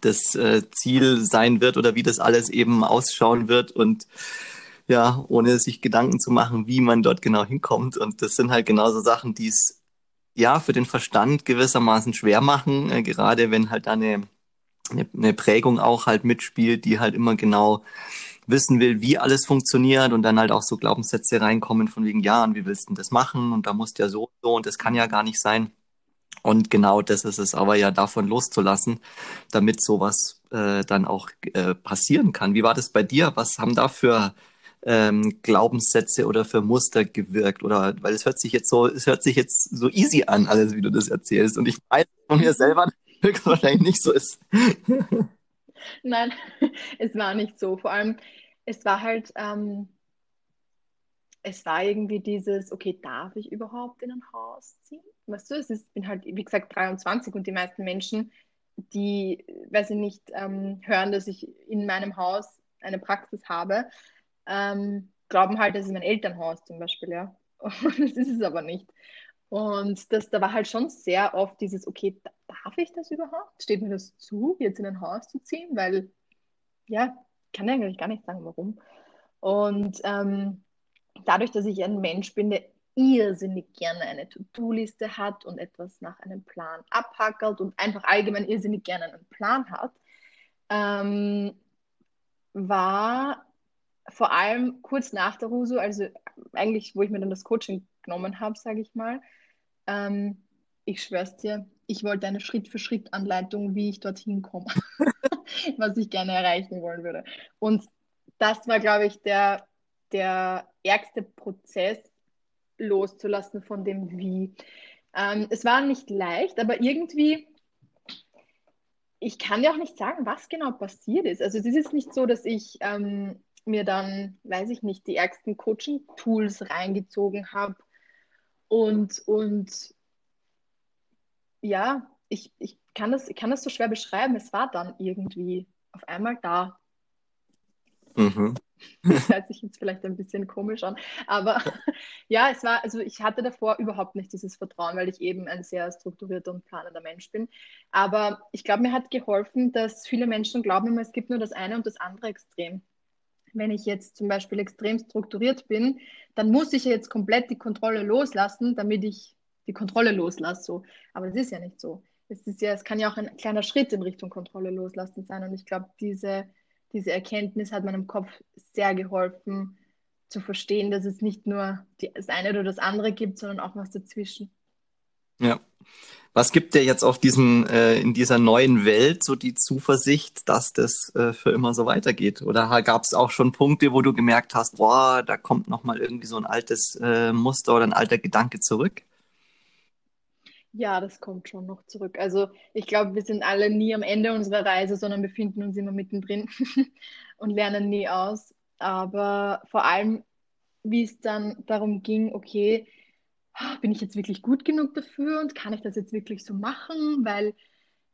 das äh, Ziel sein wird oder wie das alles eben ausschauen wird und ja, ohne sich Gedanken zu machen, wie man dort genau hinkommt. Und das sind halt genauso Sachen, die es ja für den Verstand gewissermaßen schwer machen, äh, gerade wenn halt da eine eine, eine Prägung auch halt mitspielt, die halt immer genau wissen will, wie alles funktioniert und dann halt auch so Glaubenssätze reinkommen von wegen, ja, und wie willst du denn das machen? Und da musst du ja so, so und das kann ja gar nicht sein. Und genau das ist es aber ja davon loszulassen, damit sowas äh, dann auch äh, passieren kann. Wie war das bei dir? Was haben da für ähm, Glaubenssätze oder für Muster gewirkt? Oder weil es hört sich jetzt so, es hört sich jetzt so easy an, alles, wie du das erzählst. Und ich weiß von mir selber, wahrscheinlich nicht so ist. Nein, (laughs) es war nicht so. Vor allem, es war halt, ähm, es war irgendwie dieses, okay, darf ich überhaupt in ein Haus ziehen? Weißt du, es ist, bin halt, wie gesagt, 23 und die meisten Menschen, die, weil sie nicht ähm, hören, dass ich in meinem Haus eine Praxis habe, ähm, glauben halt, das ist mein Elternhaus zum Beispiel, ja. Und (laughs) das ist es aber nicht. Und das, da war halt schon sehr oft dieses, okay, darf ich das überhaupt? Steht mir das zu, jetzt in ein Haus zu ziehen? Weil, ja, kann eigentlich gar nicht sagen, warum. Und ähm, dadurch, dass ich ein Mensch bin, der irrsinnig gerne eine To-Do-Liste hat und etwas nach einem Plan abhackelt und einfach allgemein irrsinnig gerne einen Plan hat, ähm, war vor allem kurz nach der Rusu, also eigentlich, wo ich mir dann das Coaching genommen habe, sage ich mal, ähm, ich schwör's dir, ich wollte eine Schritt-für-Schritt-Anleitung, wie ich dorthin komme, (laughs) was ich gerne erreichen wollen würde. Und das war, glaube ich, der, der ärgste Prozess, loszulassen von dem Wie. Ähm, es war nicht leicht, aber irgendwie, ich kann ja auch nicht sagen, was genau passiert ist. Also es ist nicht so, dass ich ähm, mir dann, weiß ich nicht, die ärgsten Coaching-Tools reingezogen habe und, und ja, ich, ich, kann das, ich kann das so schwer beschreiben. Es war dann irgendwie auf einmal da. Mhm. Das hört sich jetzt vielleicht ein bisschen komisch an. Aber (laughs) ja, es war, also ich hatte davor überhaupt nicht dieses Vertrauen, weil ich eben ein sehr strukturierter und planender Mensch bin. Aber ich glaube, mir hat geholfen, dass viele Menschen glauben immer, es gibt nur das eine und das andere Extrem wenn ich jetzt zum Beispiel extrem strukturiert bin, dann muss ich jetzt komplett die Kontrolle loslassen, damit ich die Kontrolle loslasse. So. Aber das ist ja nicht so. Es, ist ja, es kann ja auch ein kleiner Schritt in Richtung Kontrolle loslassen sein. Und ich glaube, diese, diese Erkenntnis hat meinem Kopf sehr geholfen, zu verstehen, dass es nicht nur die, das eine oder das andere gibt, sondern auch was dazwischen. Ja. Was gibt dir jetzt auf diesem, äh, in dieser neuen Welt so die Zuversicht, dass das äh, für immer so weitergeht? Oder gab es auch schon Punkte, wo du gemerkt hast, boah, da kommt nochmal irgendwie so ein altes äh, Muster oder ein alter Gedanke zurück? Ja, das kommt schon noch zurück. Also ich glaube, wir sind alle nie am Ende unserer Reise, sondern befinden uns immer mittendrin (laughs) und lernen nie aus. Aber vor allem, wie es dann darum ging, okay, bin ich jetzt wirklich gut genug dafür und kann ich das jetzt wirklich so machen? Weil,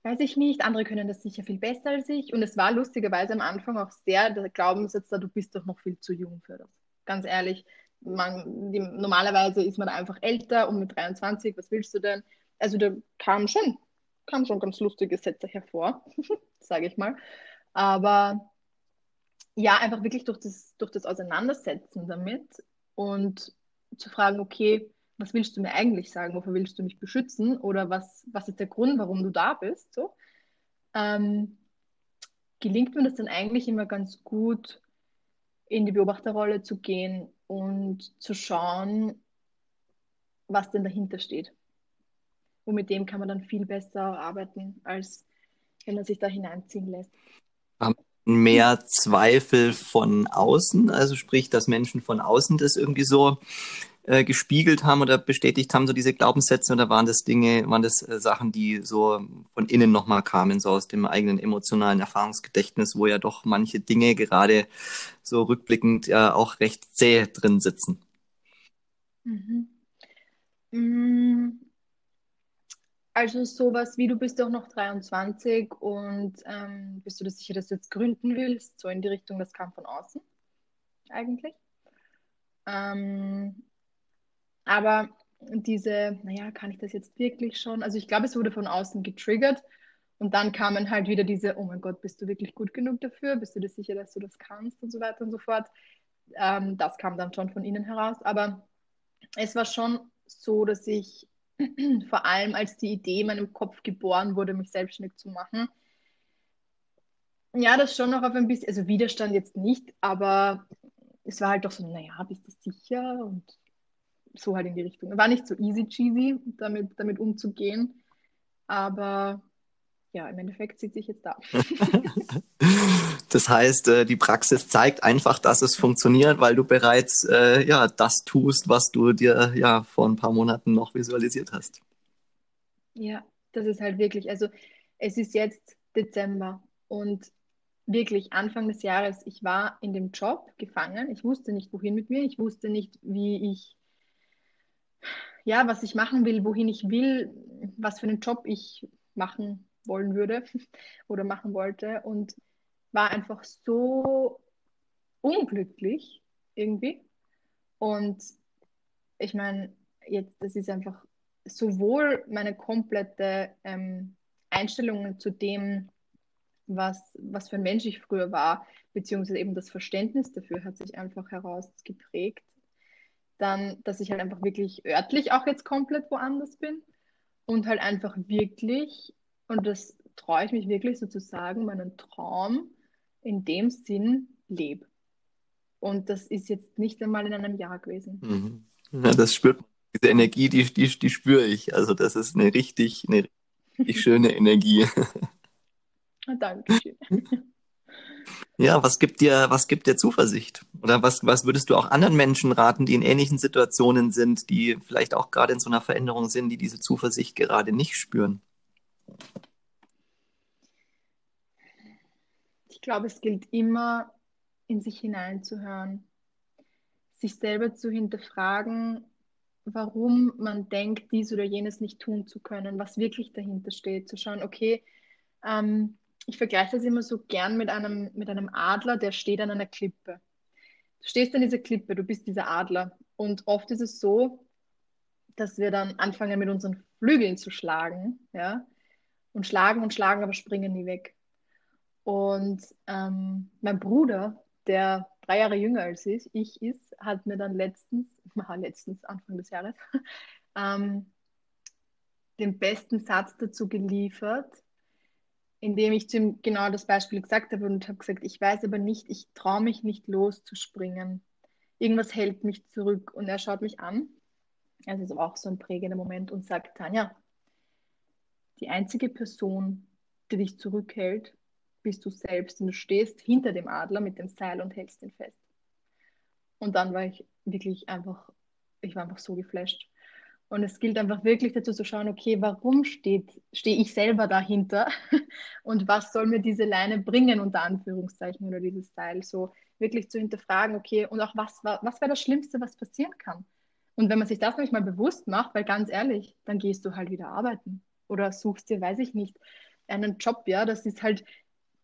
weiß ich nicht, andere können das sicher viel besser als ich. Und es war lustigerweise am Anfang auch sehr der Glaubenssatz da, du bist doch noch viel zu jung für das. Ganz ehrlich, man, die, normalerweise ist man einfach älter und mit 23, was willst du denn? Also da kam schon, kam schon ganz lustige Sätze hervor, (laughs) sage ich mal. Aber ja, einfach wirklich durch das, durch das Auseinandersetzen damit und zu fragen, okay, was willst du mir eigentlich sagen? Wofür willst du mich beschützen? Oder was, was ist der Grund, warum du da bist? So. Ähm, gelingt mir das dann eigentlich immer ganz gut, in die Beobachterrolle zu gehen und zu schauen, was denn dahinter steht. Und mit dem kann man dann viel besser arbeiten, als wenn man sich da hineinziehen lässt. Mehr Zweifel von außen, also sprich, dass Menschen von außen das irgendwie so äh, gespiegelt haben oder bestätigt haben, so diese Glaubenssätze, oder waren das Dinge, waren das äh, Sachen, die so von innen nochmal kamen, so aus dem eigenen emotionalen Erfahrungsgedächtnis, wo ja doch manche Dinge gerade so rückblickend ja auch recht zäh drin sitzen? Mhm. Mm, also sowas wie, du bist doch noch 23 und ähm, bist du dir sicher, dass du jetzt gründen willst? So in die Richtung, das kam von außen eigentlich. Ähm, aber diese, naja, kann ich das jetzt wirklich schon? Also ich glaube, es wurde von außen getriggert und dann kamen halt wieder diese, oh mein Gott, bist du wirklich gut genug dafür? Bist du dir sicher, dass du das kannst und so weiter und so fort. Ähm, das kam dann schon von innen heraus. Aber es war schon so, dass ich (clears throat) vor allem als die Idee in meinem Kopf geboren wurde, mich selbstständig zu machen. Ja, das schon noch auf ein bisschen, also Widerstand jetzt nicht, aber es war halt doch so, naja, bist du sicher? Und so halt in die Richtung. War nicht so easy cheesy, damit, damit umzugehen, aber ja, im Endeffekt sitze ich jetzt da. (laughs) das heißt, äh, die Praxis zeigt einfach, dass es funktioniert, weil du bereits äh, ja das tust, was du dir ja vor ein paar Monaten noch visualisiert hast. Ja, das ist halt wirklich, also es ist jetzt Dezember und wirklich Anfang des Jahres, ich war in dem Job gefangen. Ich wusste nicht, wohin mit mir. Ich wusste nicht, wie ich, ja, was ich machen will, wohin ich will, was für einen Job ich machen wollen würde (laughs) oder machen wollte und war einfach so unglücklich irgendwie. Und ich meine, jetzt, das ist einfach sowohl meine komplette ähm, Einstellung zu dem, was, was für ein Mensch ich früher war, beziehungsweise eben das Verständnis dafür hat sich einfach herausgeprägt. Dann, dass ich halt einfach wirklich örtlich auch jetzt komplett woanders bin und halt einfach wirklich und das traue ich mich wirklich so zu sagen, meinen Traum in dem Sinn lebe. Und das ist jetzt nicht einmal in einem Jahr gewesen. Mhm. Ja, das spürt man. Diese Energie, die, die, die spüre ich. Also das ist eine richtig, eine richtig (laughs) schöne Energie. Dankeschön. (laughs) Ja, was gibt dir, was gibt dir Zuversicht? Oder was, was würdest du auch anderen Menschen raten, die in ähnlichen Situationen sind, die vielleicht auch gerade in so einer Veränderung sind, die diese Zuversicht gerade nicht spüren? Ich glaube, es gilt immer, in sich hineinzuhören, sich selber zu hinterfragen, warum man denkt, dies oder jenes nicht tun zu können, was wirklich dahinter steht, zu schauen, okay, ähm, ich vergleiche das immer so gern mit einem, mit einem Adler, der steht an einer Klippe. Du stehst an dieser Klippe, du bist dieser Adler. Und oft ist es so, dass wir dann anfangen, mit unseren Flügeln zu schlagen, ja, und schlagen und schlagen, aber springen nie weg. Und ähm, mein Bruder, der drei Jahre jünger als ich, ich ist, hat mir dann letztens, (laughs) letztens Anfang des Jahres, (laughs) ähm, den besten Satz dazu geliefert, indem ich zu ihm genau das Beispiel gesagt habe und habe gesagt, ich weiß aber nicht, ich traue mich nicht loszuspringen. Irgendwas hält mich zurück. Und er schaut mich an, also ist auch so ein prägender Moment und sagt, Tanja, die einzige Person, die dich zurückhält, bist du selbst. Und du stehst hinter dem Adler mit dem Seil und hältst ihn fest. Und dann war ich wirklich einfach, ich war einfach so geflasht. Und es gilt einfach wirklich dazu zu schauen, okay, warum steht, stehe ich selber dahinter (laughs) und was soll mir diese Leine bringen, unter Anführungszeichen, oder dieses Seil. So wirklich zu hinterfragen, okay, und auch was, was wäre das Schlimmste, was passieren kann. Und wenn man sich das nämlich mal bewusst macht, weil ganz ehrlich, dann gehst du halt wieder arbeiten oder suchst dir, weiß ich nicht, einen Job, ja, das ist halt,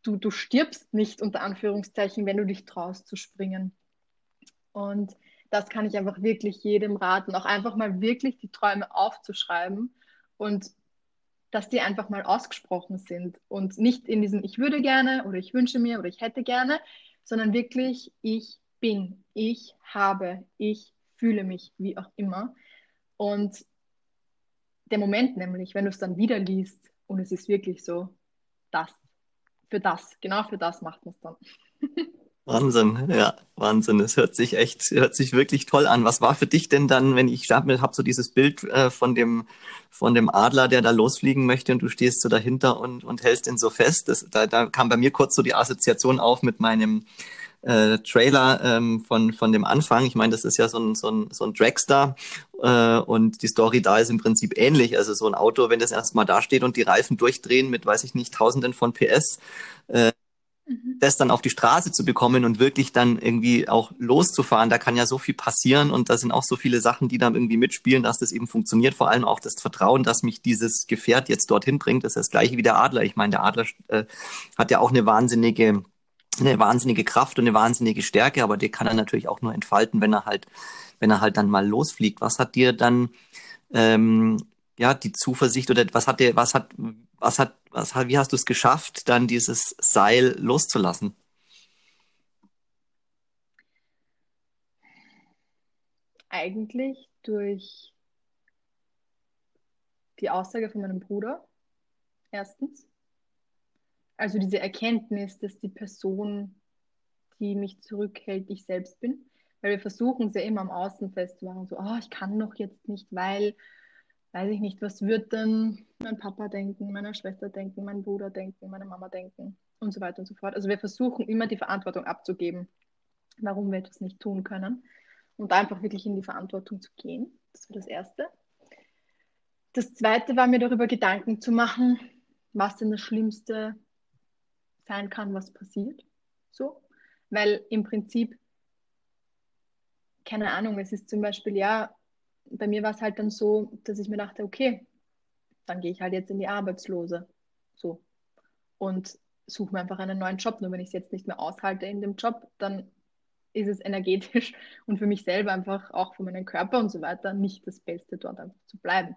du, du stirbst nicht unter Anführungszeichen, wenn du dich traust zu springen. Und das kann ich einfach wirklich jedem raten, auch einfach mal wirklich die Träume aufzuschreiben und dass die einfach mal ausgesprochen sind und nicht in diesem ich würde gerne oder ich wünsche mir oder ich hätte gerne, sondern wirklich ich bin, ich habe, ich fühle mich, wie auch immer. Und der Moment nämlich, wenn du es dann wieder liest und es ist wirklich so, das, für das, genau für das macht man es dann. (laughs) Wahnsinn, ja, Wahnsinn. Es hört sich echt, hört sich wirklich toll an. Was war für dich denn dann, wenn ich habe hab so dieses Bild äh, von dem von dem Adler, der da losfliegen möchte und du stehst so dahinter und und hältst ihn so fest. Das, da, da kam bei mir kurz so die Assoziation auf mit meinem äh, Trailer ähm, von von dem Anfang. Ich meine, das ist ja so ein so ein so ein Dragster äh, und die Story da ist im Prinzip ähnlich. Also so ein Auto, wenn das erstmal da steht und die Reifen durchdrehen mit, weiß ich nicht, Tausenden von PS. Äh. Das dann auf die Straße zu bekommen und wirklich dann irgendwie auch loszufahren, da kann ja so viel passieren und da sind auch so viele Sachen, die dann irgendwie mitspielen, dass das eben funktioniert. Vor allem auch das Vertrauen, dass mich dieses Gefährt jetzt dorthin bringt. Das ist das gleiche wie der Adler. Ich meine, der Adler äh, hat ja auch eine wahnsinnige eine wahnsinnige Kraft und eine wahnsinnige Stärke, aber die kann er natürlich auch nur entfalten, wenn er halt, wenn er halt dann mal losfliegt. Was hat dir dann ähm, ja die Zuversicht oder was hat dir, was hat, was hat, was wie hast du es geschafft, dann dieses Seil loszulassen? Eigentlich durch die Aussage von meinem Bruder, erstens. Also diese Erkenntnis, dass die Person, die mich zurückhält, ich selbst bin. Weil wir versuchen es ja immer am Außen festzumachen, so, oh, ich kann noch jetzt nicht, weil weiß ich nicht, was wird denn mein Papa denken, meine Schwester denken, mein Bruder denken, meine Mama denken und so weiter und so fort. Also wir versuchen immer die Verantwortung abzugeben, warum wir etwas nicht tun können und einfach wirklich in die Verantwortung zu gehen. Das war das Erste. Das Zweite war mir darüber Gedanken zu machen, was denn das Schlimmste sein kann, was passiert. So, weil im Prinzip keine Ahnung, es ist zum Beispiel ja bei mir war es halt dann so, dass ich mir dachte, okay, dann gehe ich halt jetzt in die Arbeitslose. So. Und suche mir einfach einen neuen Job. Nur wenn ich es jetzt nicht mehr aushalte in dem Job, dann ist es energetisch (laughs) und für mich selber einfach auch für meinen Körper und so weiter nicht das Beste, dort einfach zu bleiben.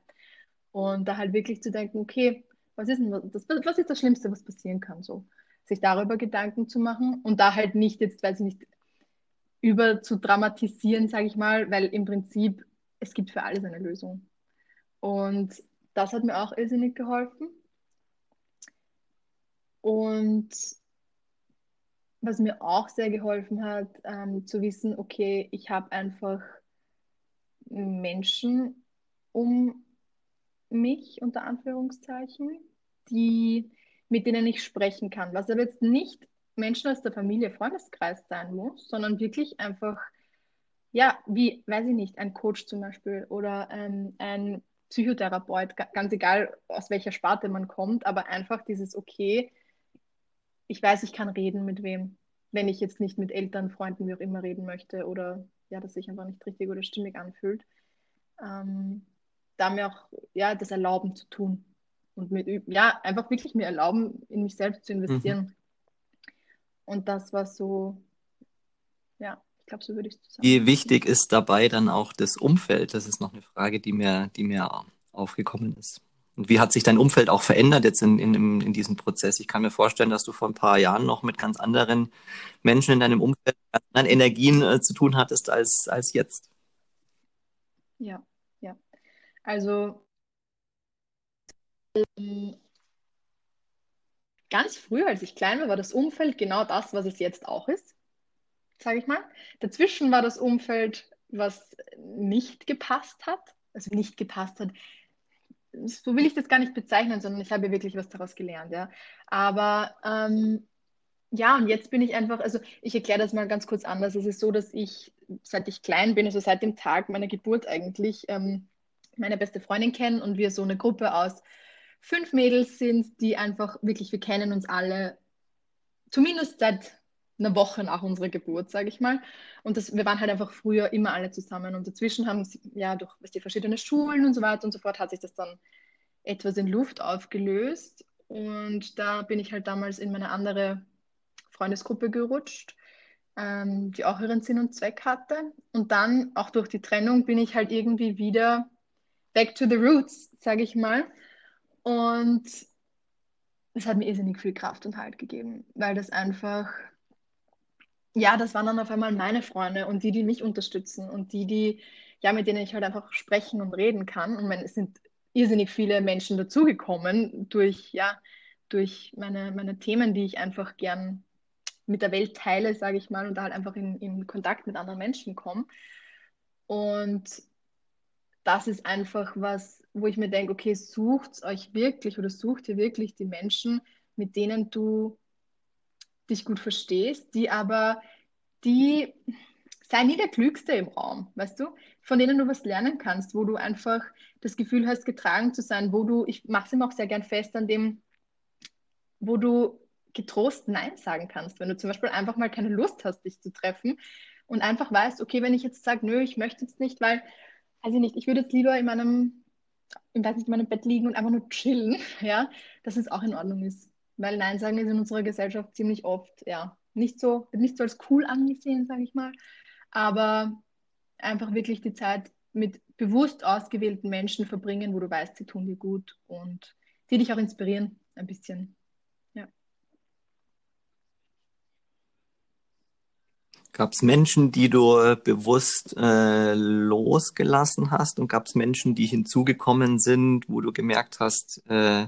Und da halt wirklich zu denken, okay, was ist denn das, was ist das Schlimmste, was passieren kann? So, sich darüber Gedanken zu machen und da halt nicht jetzt, weiß ich nicht, über zu dramatisieren, sage ich mal, weil im Prinzip es gibt für alles eine Lösung. Und das hat mir auch irrsinnig geholfen. Und was mir auch sehr geholfen hat, ähm, zu wissen, okay, ich habe einfach Menschen um mich, unter Anführungszeichen, die, mit denen ich sprechen kann. Was aber jetzt nicht Menschen aus der Familie, Freundeskreis sein muss, sondern wirklich einfach ja, wie, weiß ich nicht, ein Coach zum Beispiel oder ähm, ein Psychotherapeut, ganz egal aus welcher Sparte man kommt, aber einfach dieses, okay, ich weiß, ich kann reden mit wem, wenn ich jetzt nicht mit Eltern, Freunden, wie auch immer reden möchte oder ja, das sich einfach nicht richtig oder stimmig anfühlt. Ähm, da mir auch ja, das erlauben zu tun und mit, ja, einfach wirklich mir erlauben, in mich selbst zu investieren. Mhm. Und das war so, ja, ich glaube, so würde ich es zusammen. Wie wichtig ist dabei dann auch das Umfeld? Das ist noch eine Frage, die mir, die mir aufgekommen ist. Und wie hat sich dein Umfeld auch verändert jetzt in, in, in diesem Prozess? Ich kann mir vorstellen, dass du vor ein paar Jahren noch mit ganz anderen Menschen in deinem Umfeld, anderen Energien äh, zu tun hattest als, als jetzt. Ja, ja. Also ähm, ganz früh, als ich klein war, war das Umfeld genau das, was es jetzt auch ist sage ich mal. Dazwischen war das Umfeld, was nicht gepasst hat, also nicht gepasst hat. So will ich das gar nicht bezeichnen, sondern ich habe wirklich was daraus gelernt, ja. Aber ähm, ja, und jetzt bin ich einfach, also ich erkläre das mal ganz kurz anders. Es ist so, dass ich, seit ich klein bin, also seit dem Tag meiner Geburt eigentlich, ähm, meine beste Freundin kenne und wir so eine Gruppe aus fünf Mädels sind, die einfach wirklich, wir kennen uns alle, zumindest seit eine Woche nach unserer Geburt, sage ich mal. Und das, wir waren halt einfach früher immer alle zusammen. Und dazwischen haben sie, ja, durch die verschiedenen Schulen und so weiter und so fort, hat sich das dann etwas in Luft aufgelöst. Und da bin ich halt damals in meine andere Freundesgruppe gerutscht, ähm, die auch ihren Sinn und Zweck hatte. Und dann, auch durch die Trennung, bin ich halt irgendwie wieder back to the roots, sage ich mal. Und es hat mir irrsinnig viel Kraft und Halt gegeben, weil das einfach ja, das waren dann auf einmal meine Freunde und die, die mich unterstützen und die, die, ja, mit denen ich halt einfach sprechen und reden kann. Und es sind irrsinnig viele Menschen dazugekommen durch, ja, durch meine, meine Themen, die ich einfach gern mit der Welt teile, sage ich mal, und da halt einfach in, in Kontakt mit anderen Menschen komme. Und das ist einfach was, wo ich mir denke, okay, sucht euch wirklich oder sucht ihr wirklich die Menschen, mit denen du dich gut verstehst, die aber, die, sei nie der Klügste im Raum, weißt du, von denen du was lernen kannst, wo du einfach das Gefühl hast, getragen zu sein, wo du, ich mache es immer auch sehr gern fest an dem, wo du getrost Nein sagen kannst, wenn du zum Beispiel einfach mal keine Lust hast, dich zu treffen und einfach weißt, okay, wenn ich jetzt sage, nö, ich möchte jetzt nicht, weil, weiß ich nicht, ich würde jetzt lieber in meinem, ich weiß nicht, in meinem Bett liegen und einfach nur chillen, (laughs) ja, dass es auch in Ordnung ist. Weil Nein sagen ist in unserer Gesellschaft ziemlich oft, ja, nicht so, nicht so als cool angesehen, sage ich mal, aber einfach wirklich die Zeit mit bewusst ausgewählten Menschen verbringen, wo du weißt, sie tun dir gut und die dich auch inspirieren ein bisschen. Gab es Menschen, die du äh, bewusst äh, losgelassen hast? Und gab es Menschen, die hinzugekommen sind, wo du gemerkt hast, äh,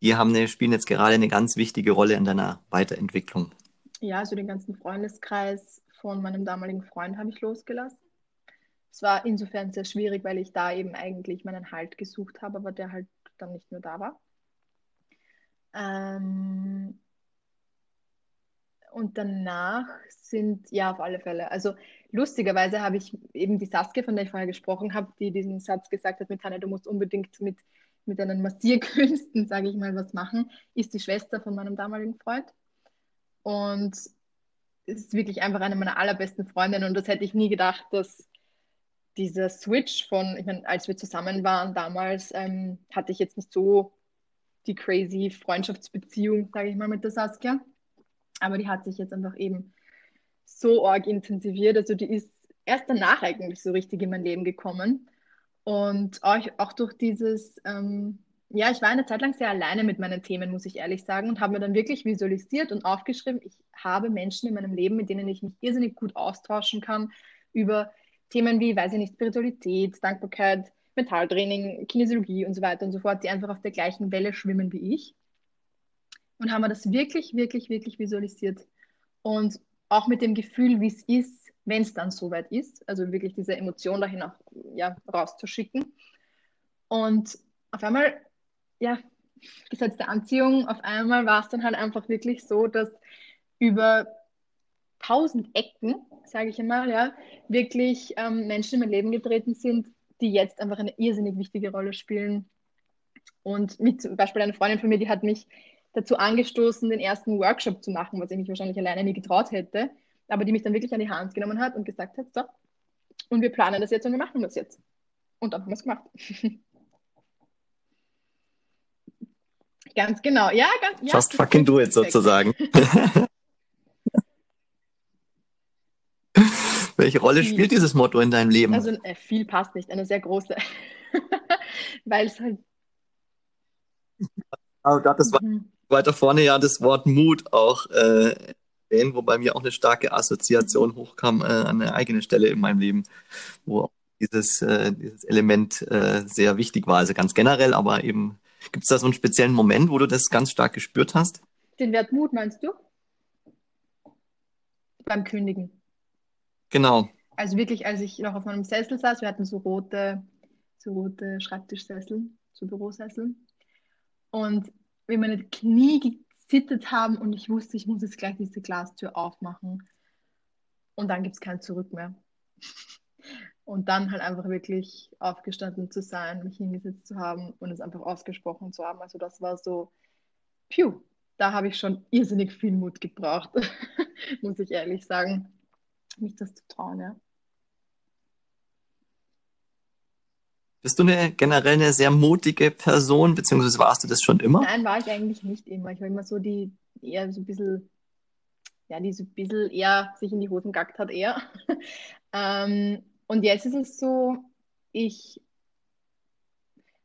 die haben eine, spielen jetzt gerade eine ganz wichtige Rolle in deiner Weiterentwicklung? Ja, also den ganzen Freundeskreis von meinem damaligen Freund habe ich losgelassen. Es war insofern sehr schwierig, weil ich da eben eigentlich meinen Halt gesucht habe, aber der halt dann nicht mehr da war. Ähm, und danach sind, ja, auf alle Fälle. Also lustigerweise habe ich eben die Saskia, von der ich vorher gesprochen habe, die diesen Satz gesagt hat mit Tanja, du musst unbedingt mit, mit deinen Massierkünsten, (laughs) sage ich mal, was machen, ist die Schwester von meinem damaligen Freund. Und ist wirklich einfach eine meiner allerbesten Freundinnen. Und das hätte ich nie gedacht, dass dieser Switch von, ich meine, als wir zusammen waren damals, ähm, hatte ich jetzt nicht so die crazy Freundschaftsbeziehung, sage ich mal, mit der Saskia. Aber die hat sich jetzt einfach eben so arg intensiviert. Also die ist erst danach eigentlich so richtig in mein Leben gekommen. Und auch, auch durch dieses, ähm, ja, ich war eine Zeit lang sehr alleine mit meinen Themen, muss ich ehrlich sagen, und habe mir dann wirklich visualisiert und aufgeschrieben, ich habe Menschen in meinem Leben, mit denen ich mich irrsinnig gut austauschen kann über Themen wie, weiß ich nicht, Spiritualität, Dankbarkeit, Mentaltraining, Kinesiologie und so weiter und so fort, die einfach auf der gleichen Welle schwimmen wie ich und haben wir das wirklich, wirklich, wirklich visualisiert. Und auch mit dem Gefühl, wie es ist, wenn es dann soweit ist, also wirklich diese Emotion dahin auch ja, rauszuschicken. Und auf einmal, ja, Gesetz der Anziehung, auf einmal war es dann halt einfach wirklich so, dass über tausend Ecken, sage ich einmal, ja, wirklich ähm, Menschen in mein Leben getreten sind, die jetzt einfach eine irrsinnig wichtige Rolle spielen. Und mit zum Beispiel eine Freundin von mir, die hat mich dazu angestoßen, den ersten Workshop zu machen, was ich mich wahrscheinlich alleine nie getraut hätte, aber die mich dann wirklich an die Hand genommen hat und gesagt hat, so, und wir planen das jetzt und wir machen das jetzt. Und dann haben wir es gemacht. (laughs) ganz genau, ja, ganz. Ja, Just fucking do it sozusagen. (laughs) Welche Rolle viel. spielt dieses Motto in deinem Leben? Also äh, viel passt nicht, eine sehr große. (laughs) Weil es halt. Oh, das war, mhm weiter vorne ja das Wort Mut auch äh, erwähnen, wo bei mir auch eine starke Assoziation hochkam äh, an eine eigene Stelle in meinem Leben, wo dieses, äh, dieses Element äh, sehr wichtig war. Also ganz generell, aber eben, gibt es da so einen speziellen Moment, wo du das ganz stark gespürt hast? Den Wert Mut meinst du? Beim Kündigen. Genau. Also wirklich, als ich noch auf meinem Sessel saß, wir hatten so rote, so rote Schreibtischsessel, so Bürosessel. Und wie meine Knie gezittert haben und ich wusste, ich muss jetzt gleich diese Glastür aufmachen. Und dann gibt es kein Zurück mehr. (laughs) Und dann halt einfach wirklich aufgestanden zu sein, mich hingesetzt zu haben und es einfach ausgesprochen zu haben. Also das war so, piu, da habe ich schon irrsinnig viel Mut gebraucht, (laughs) muss ich ehrlich sagen, mich das zu trauen, ja. Bist du eine, generell eine sehr mutige Person, beziehungsweise warst du das schon immer? Nein, war ich eigentlich nicht immer. Ich war immer so die, eher so ein bisschen, ja, die so ein bisschen eher sich in die Hosen gackt hat, eher. (laughs) ähm, und jetzt ist es so, ich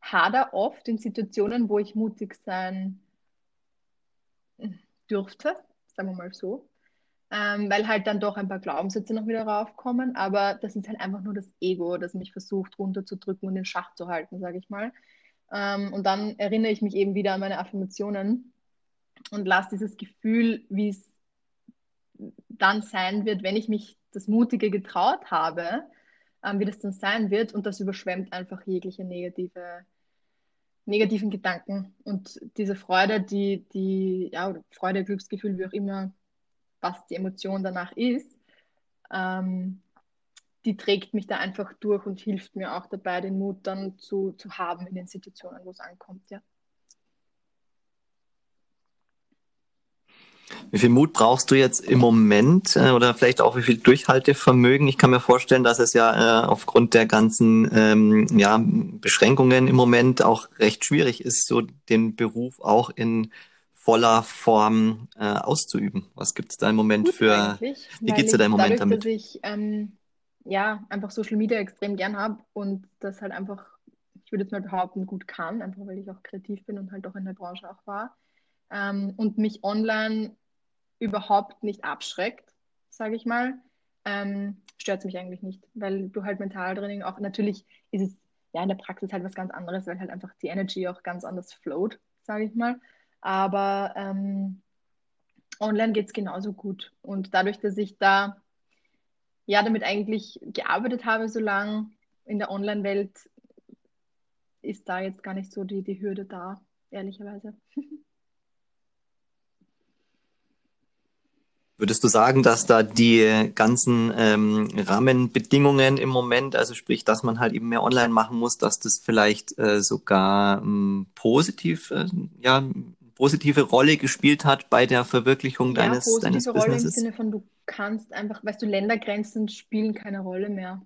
hader oft in Situationen, wo ich mutig sein dürfte, sagen wir mal so ähm, weil halt dann doch ein paar Glaubenssätze noch wieder raufkommen. Aber das ist halt einfach nur das Ego, das mich versucht runterzudrücken und in Schach zu halten, sage ich mal. Ähm, und dann erinnere ich mich eben wieder an meine Affirmationen und lasse dieses Gefühl, wie es dann sein wird, wenn ich mich das Mutige getraut habe, ähm, wie das dann sein wird. Und das überschwemmt einfach jegliche negative, negativen Gedanken. Und diese Freude, die, die, ja, Freude, Glücksgefühl, wie auch immer, was die Emotion danach ist, ähm, die trägt mich da einfach durch und hilft mir auch dabei, den Mut dann zu, zu haben in den Situationen, wo es ankommt, ja. Wie viel Mut brauchst du jetzt im Moment äh, oder vielleicht auch wie viel Durchhaltevermögen? Ich kann mir vorstellen, dass es ja äh, aufgrund der ganzen ähm, ja, Beschränkungen im Moment auch recht schwierig ist, so den Beruf auch in voller Form äh, auszuüben. Was gibt es da im Moment Gut für? Wie geht es dir da im Moment dadurch, damit? Dass ich ähm, ja einfach Social Media extrem gern habe und das halt einfach, ich würde jetzt mal behaupten, gut kann, einfach weil ich auch kreativ bin und halt auch in der Branche auch war ähm, und mich online überhaupt nicht abschreckt, sage ich mal, ähm, stört es mich eigentlich nicht, weil du halt Mentaltraining auch, natürlich ist es ja in der Praxis halt was ganz anderes, weil halt einfach die Energy auch ganz anders float, sage ich mal. Aber ähm, online geht es genauso gut. Und dadurch, dass ich da ja damit eigentlich gearbeitet habe so lange in der Online-Welt, ist da jetzt gar nicht so die, die Hürde da, ehrlicherweise. (laughs) Würdest du sagen, dass da die ganzen ähm, Rahmenbedingungen im Moment, also sprich, dass man halt eben mehr online machen muss, dass das vielleicht äh, sogar ähm, positiv, äh, ja, positive Rolle gespielt hat bei der Verwirklichung ja, deines, positive deines Rolle Businesses? im Sinne von, du kannst einfach, weißt du, Ländergrenzen spielen keine Rolle mehr.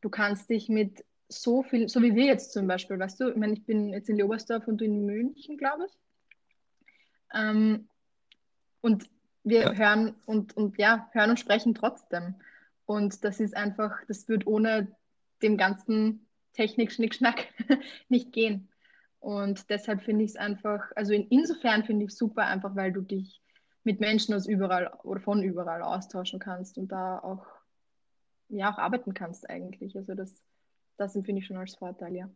Du kannst dich mit so viel, so wie wir jetzt zum Beispiel, weißt du, ich meine, ich bin jetzt in Leobersdorf und du in München, glaube ich. Ähm, und wir ja. hören und, und ja, hören und sprechen trotzdem. Und das ist einfach, das wird ohne dem ganzen Technik-Schnickschnack (laughs) nicht gehen. Und deshalb finde ich es einfach, also in, insofern finde ich es super, einfach weil du dich mit Menschen aus überall oder von überall austauschen kannst und da auch, ja, auch arbeiten kannst eigentlich. Also das, das empfinde ich schon als Vorteil, ja.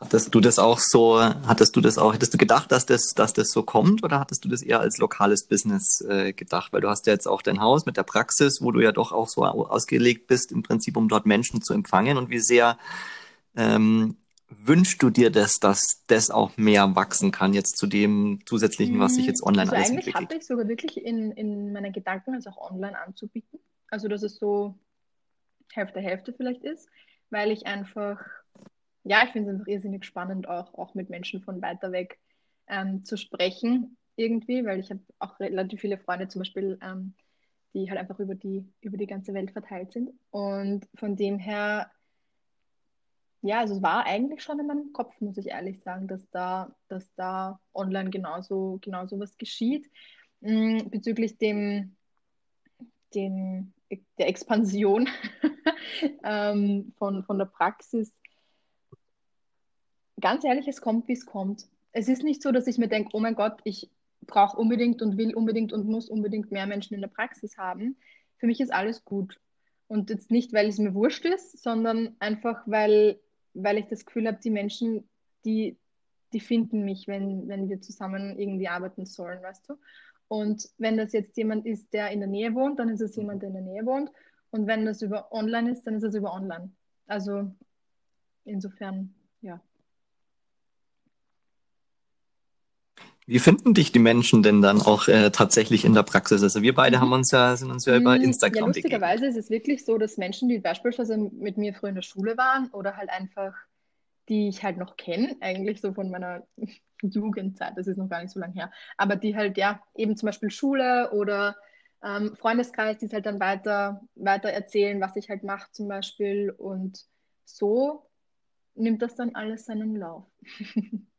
Hattest du das auch so, hattest du das auch, hättest du gedacht, dass das, dass das so kommt oder hattest du das eher als lokales Business äh, gedacht? Weil du hast ja jetzt auch dein Haus mit der Praxis, wo du ja doch auch so ausgelegt bist, im Prinzip, um dort Menschen zu empfangen. Und wie sehr ähm, wünschst du dir das, dass das auch mehr wachsen kann, jetzt zu dem zusätzlichen, was sich jetzt online also alles eigentlich entwickelt? Eigentlich hatte ich sogar wirklich in, in meinen Gedanken, es auch online anzubieten. Also, dass es so Hälfte, Hälfte vielleicht ist, weil ich einfach ja, ich finde es einfach irrsinnig spannend, auch, auch mit Menschen von weiter weg ähm, zu sprechen irgendwie, weil ich habe auch relativ viele Freunde zum Beispiel, ähm, die halt einfach über die, über die ganze Welt verteilt sind. Und von dem her, ja, also es war eigentlich schon in meinem Kopf, muss ich ehrlich sagen, dass da, dass da online genauso, genauso was geschieht. Mhm, bezüglich dem, dem, der Expansion (laughs) ähm, von, von der Praxis ganz ehrlich, es kommt, wie es kommt. Es ist nicht so, dass ich mir denke, oh mein Gott, ich brauche unbedingt und will unbedingt und muss unbedingt mehr Menschen in der Praxis haben. Für mich ist alles gut. Und jetzt nicht, weil es mir wurscht ist, sondern einfach, weil, weil ich das Gefühl habe, die Menschen, die, die finden mich, wenn, wenn wir zusammen irgendwie arbeiten sollen, weißt du? Und wenn das jetzt jemand ist, der in der Nähe wohnt, dann ist es jemand, der in der Nähe wohnt. Und wenn das über online ist, dann ist es über online. Also insofern, ja. Wie finden dich die Menschen denn dann auch äh, tatsächlich in der Praxis? Also wir beide haben uns ja, sind uns ja über mm, Instagram. Ja, lustigerweise ist es wirklich so, dass Menschen, die beispielsweise mit mir früher in der Schule waren oder halt einfach, die ich halt noch kenne, eigentlich so von meiner (laughs) Jugendzeit, das ist noch gar nicht so lange her, aber die halt ja eben zum Beispiel Schule oder ähm, Freundeskreis, die es halt dann weiter, weiter erzählen, was ich halt mache zum Beispiel und so nimmt das dann alles seinen Lauf. (laughs)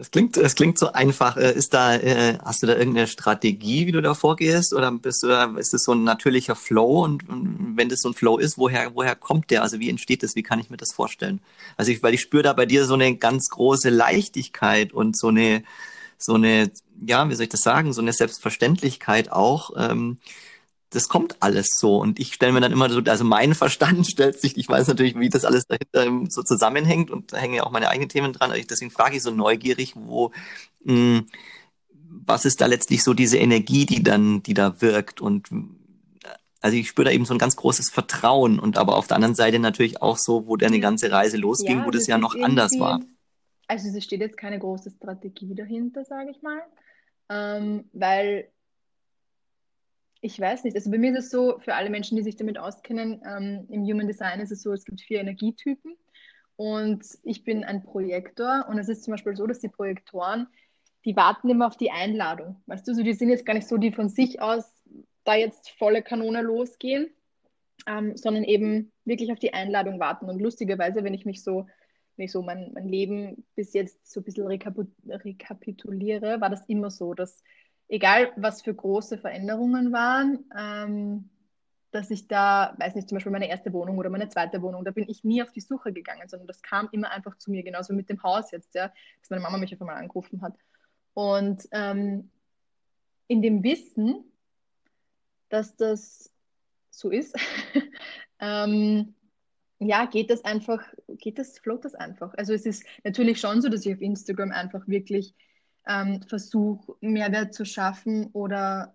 Das klingt, das klingt so einfach. Äh, ist da, äh, hast du da irgendeine Strategie, wie du da vorgehst? Oder bist du ist das so ein natürlicher Flow? Und, und, wenn das so ein Flow ist, woher, woher kommt der? Also wie entsteht das? Wie kann ich mir das vorstellen? Also ich, weil ich spüre da bei dir so eine ganz große Leichtigkeit und so eine, so eine, ja, wie soll ich das sagen, so eine Selbstverständlichkeit auch, ähm, das kommt alles so. Und ich stelle mir dann immer so, also mein Verstand (laughs) stellt sich, ich weiß natürlich, wie das alles dahinter so zusammenhängt und da hängen ja auch meine eigenen Themen dran. Deswegen frage ich so neugierig, wo, mh, hm, was ist da letztlich so diese Energie, die dann, die da wirkt und also ich spüre da eben so ein ganz großes Vertrauen und aber auf der anderen Seite natürlich auch so, wo deine ganze Reise losging, ja, wo das ja noch anders war. Also es steht jetzt keine große Strategie dahinter, sage ich mal, ähm, weil ich weiß nicht, also bei mir ist es so, für alle Menschen, die sich damit auskennen, ähm, im Human Design ist es so, es gibt vier Energietypen und ich bin ein Projektor und es ist zum Beispiel so, dass die Projektoren, die warten immer auf die Einladung. Weißt du, so die sind jetzt gar nicht so, die von sich aus da jetzt volle Kanone losgehen, ähm, sondern eben wirklich auf die Einladung warten. Und lustigerweise, wenn ich mich so, wenn ich so mein, mein Leben bis jetzt so ein bisschen rekapituliere, war das immer so, dass egal was für große Veränderungen waren, ähm, dass ich da, weiß nicht, zum Beispiel meine erste Wohnung oder meine zweite Wohnung, da bin ich nie auf die Suche gegangen, sondern das kam immer einfach zu mir, genauso mit dem Haus jetzt, ja, dass meine Mama mich auf einmal angerufen hat. Und ähm, in dem Wissen, dass das so ist, (laughs) ähm, ja, geht das einfach, geht das, float das einfach. Also es ist natürlich schon so, dass ich auf Instagram einfach wirklich ähm, versuche, Mehrwert zu schaffen oder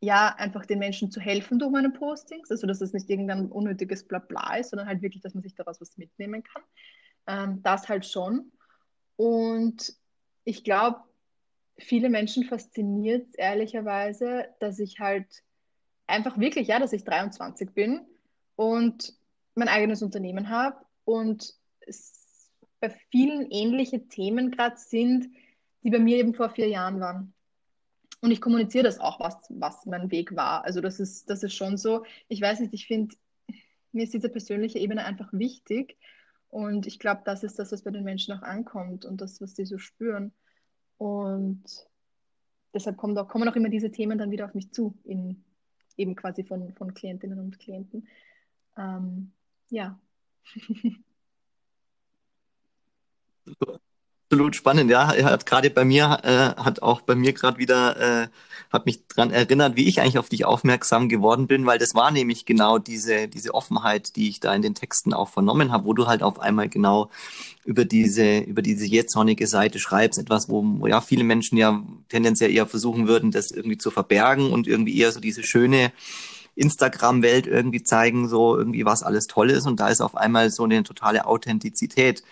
ja, einfach den Menschen zu helfen durch meine Postings. Also, dass es nicht irgendein unnötiges Blabla ist, sondern halt wirklich, dass man sich daraus was mitnehmen kann. Ähm, das halt schon. Und ich glaube, viele Menschen fasziniert ehrlicherweise, dass ich halt einfach wirklich, ja, dass ich 23 bin und mein eigenes Unternehmen habe und bei vielen ähnliche Themen gerade sind, die bei mir eben vor vier Jahren waren. Und ich kommuniziere das auch, was, was mein Weg war. Also das ist, das ist schon so. Ich weiß nicht, ich finde, mir ist diese persönliche Ebene einfach wichtig. Und ich glaube, das ist das, was bei den Menschen auch ankommt und das, was sie so spüren. Und deshalb kommen auch, kommen auch immer diese Themen dann wieder auf mich zu, in, eben quasi von, von Klientinnen und Klienten. Ähm, ja. Absolut spannend, ja. Hat gerade bei mir, äh, hat auch bei mir gerade wieder, äh, hat mich dran erinnert, wie ich eigentlich auf dich aufmerksam geworden bin, weil das war nämlich genau diese, diese Offenheit, die ich da in den Texten auch vernommen habe, wo du halt auf einmal genau über diese, über diese jetzornige Seite schreibst, etwas, wo, wo ja viele Menschen ja tendenziell eher versuchen würden, das irgendwie zu verbergen und irgendwie eher so diese schöne, Instagram-Welt irgendwie zeigen, so irgendwie was alles toll ist. Und da ist auf einmal so eine totale Authentizität,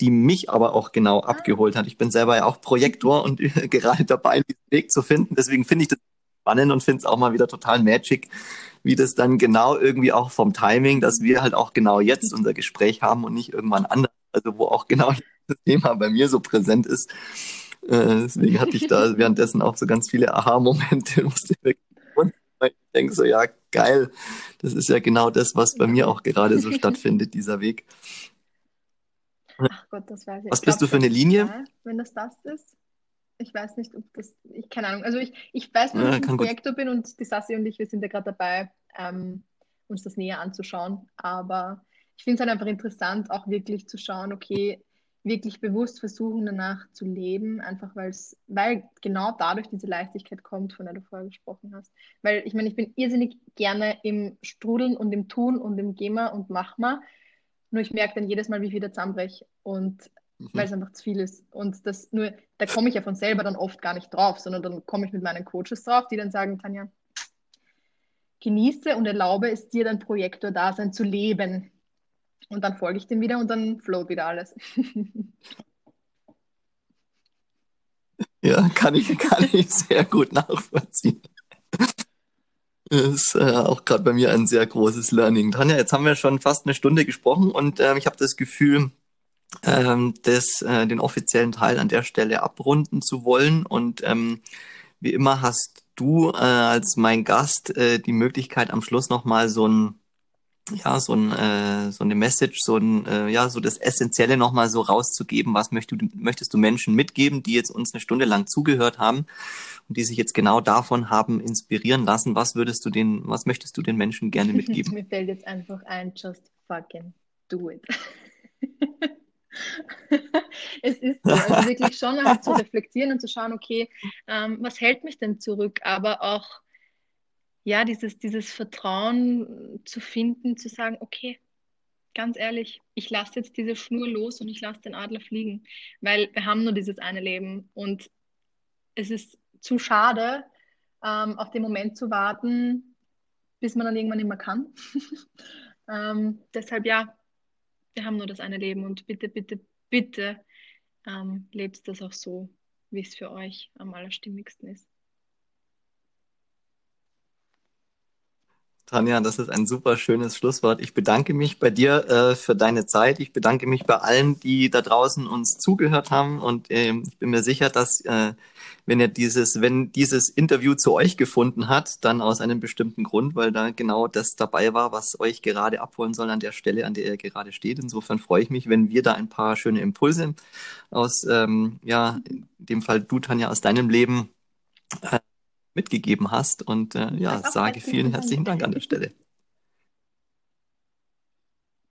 die mich aber auch genau ah. abgeholt hat. Ich bin selber ja auch Projektor und (laughs) gerade dabei, diesen Weg zu finden. Deswegen finde ich das spannend und finde es auch mal wieder total magic, wie das dann genau irgendwie auch vom Timing, dass wir halt auch genau jetzt unser Gespräch haben und nicht irgendwann anders, also wo auch genau (laughs) das Thema bei mir so präsent ist. Äh, deswegen hatte ich da (laughs) währenddessen auch so ganz viele Aha-Momente, musste wirklich ich denke so, ja, geil. Das ist ja genau das, was bei mir auch gerade so (laughs) stattfindet, dieser Weg. Ach Gott, das weiß ich. Was ich bist du für eine Linie? Ja, wenn das das ist. Ich weiß nicht, ob das, ich keine Ahnung. Also ich, ich weiß nur, dass ich ein Projektor bin und die Sassi und ich, wir sind ja gerade dabei, ähm, uns das näher anzuschauen. Aber ich finde es halt einfach interessant, auch wirklich zu schauen, okay, wirklich bewusst versuchen, danach zu leben, einfach weil's, weil genau dadurch diese Leichtigkeit kommt, von der du vorher gesprochen hast. Weil ich meine, ich bin irrsinnig gerne im Strudeln und im Tun und im Gema und Machma, nur ich merke dann jedes Mal, wie ich wieder zusammenbreche und mhm. weil es einfach zu viel ist. Und das nur, da komme ich ja von selber dann oft gar nicht drauf, sondern dann komme ich mit meinen Coaches drauf, die dann sagen, Tanja, genieße und erlaube es dir, dein Projektor-Dasein zu leben und dann folge ich dem wieder und dann float wieder alles. (laughs) Ja, kann ich, kann ich sehr gut nachvollziehen. Das ist äh, auch gerade bei mir ein sehr großes Learning. Tanja, jetzt haben wir schon fast eine Stunde gesprochen und äh, ich habe das Gefühl, ähm, das, äh, den offiziellen Teil an der Stelle abrunden zu wollen. Und ähm, wie immer hast du äh, als mein Gast äh, die Möglichkeit, am Schluss nochmal so ein ja, so, ein, äh, so eine Message, so ein, äh, ja, so das Essentielle nochmal so rauszugeben. Was möchtest du, möchtest du Menschen mitgeben, die jetzt uns eine Stunde lang zugehört haben und die sich jetzt genau davon haben inspirieren lassen? Was würdest du den, was möchtest du den Menschen gerne (laughs) mitgeben? Mir fällt jetzt einfach ein, just fucking do it. (laughs) es ist so, also wirklich schon halt zu (laughs) reflektieren und zu schauen, okay, ähm, was hält mich denn zurück, aber auch ja, dieses, dieses Vertrauen zu finden, zu sagen, okay, ganz ehrlich, ich lasse jetzt diese Schnur los und ich lasse den Adler fliegen, weil wir haben nur dieses eine Leben und es ist zu schade, ähm, auf den Moment zu warten, bis man dann irgendwann nicht mehr kann. (laughs) ähm, deshalb ja, wir haben nur das eine Leben und bitte, bitte, bitte ähm, lebt das auch so, wie es für euch am allerstimmigsten ist. Tanja, das ist ein super schönes Schlusswort. Ich bedanke mich bei dir äh, für deine Zeit. Ich bedanke mich bei allen, die da draußen uns zugehört haben. Und äh, ich bin mir sicher, dass äh, wenn ihr dieses, wenn dieses Interview zu euch gefunden hat, dann aus einem bestimmten Grund, weil da genau das dabei war, was euch gerade abholen soll an der Stelle, an der ihr gerade steht. Insofern freue ich mich, wenn wir da ein paar schöne Impulse aus, ähm, ja, in dem Fall du, Tanja, aus deinem Leben äh, mitgegeben hast. Und äh, ja, sage vielen herzlichen Dank an der Stelle.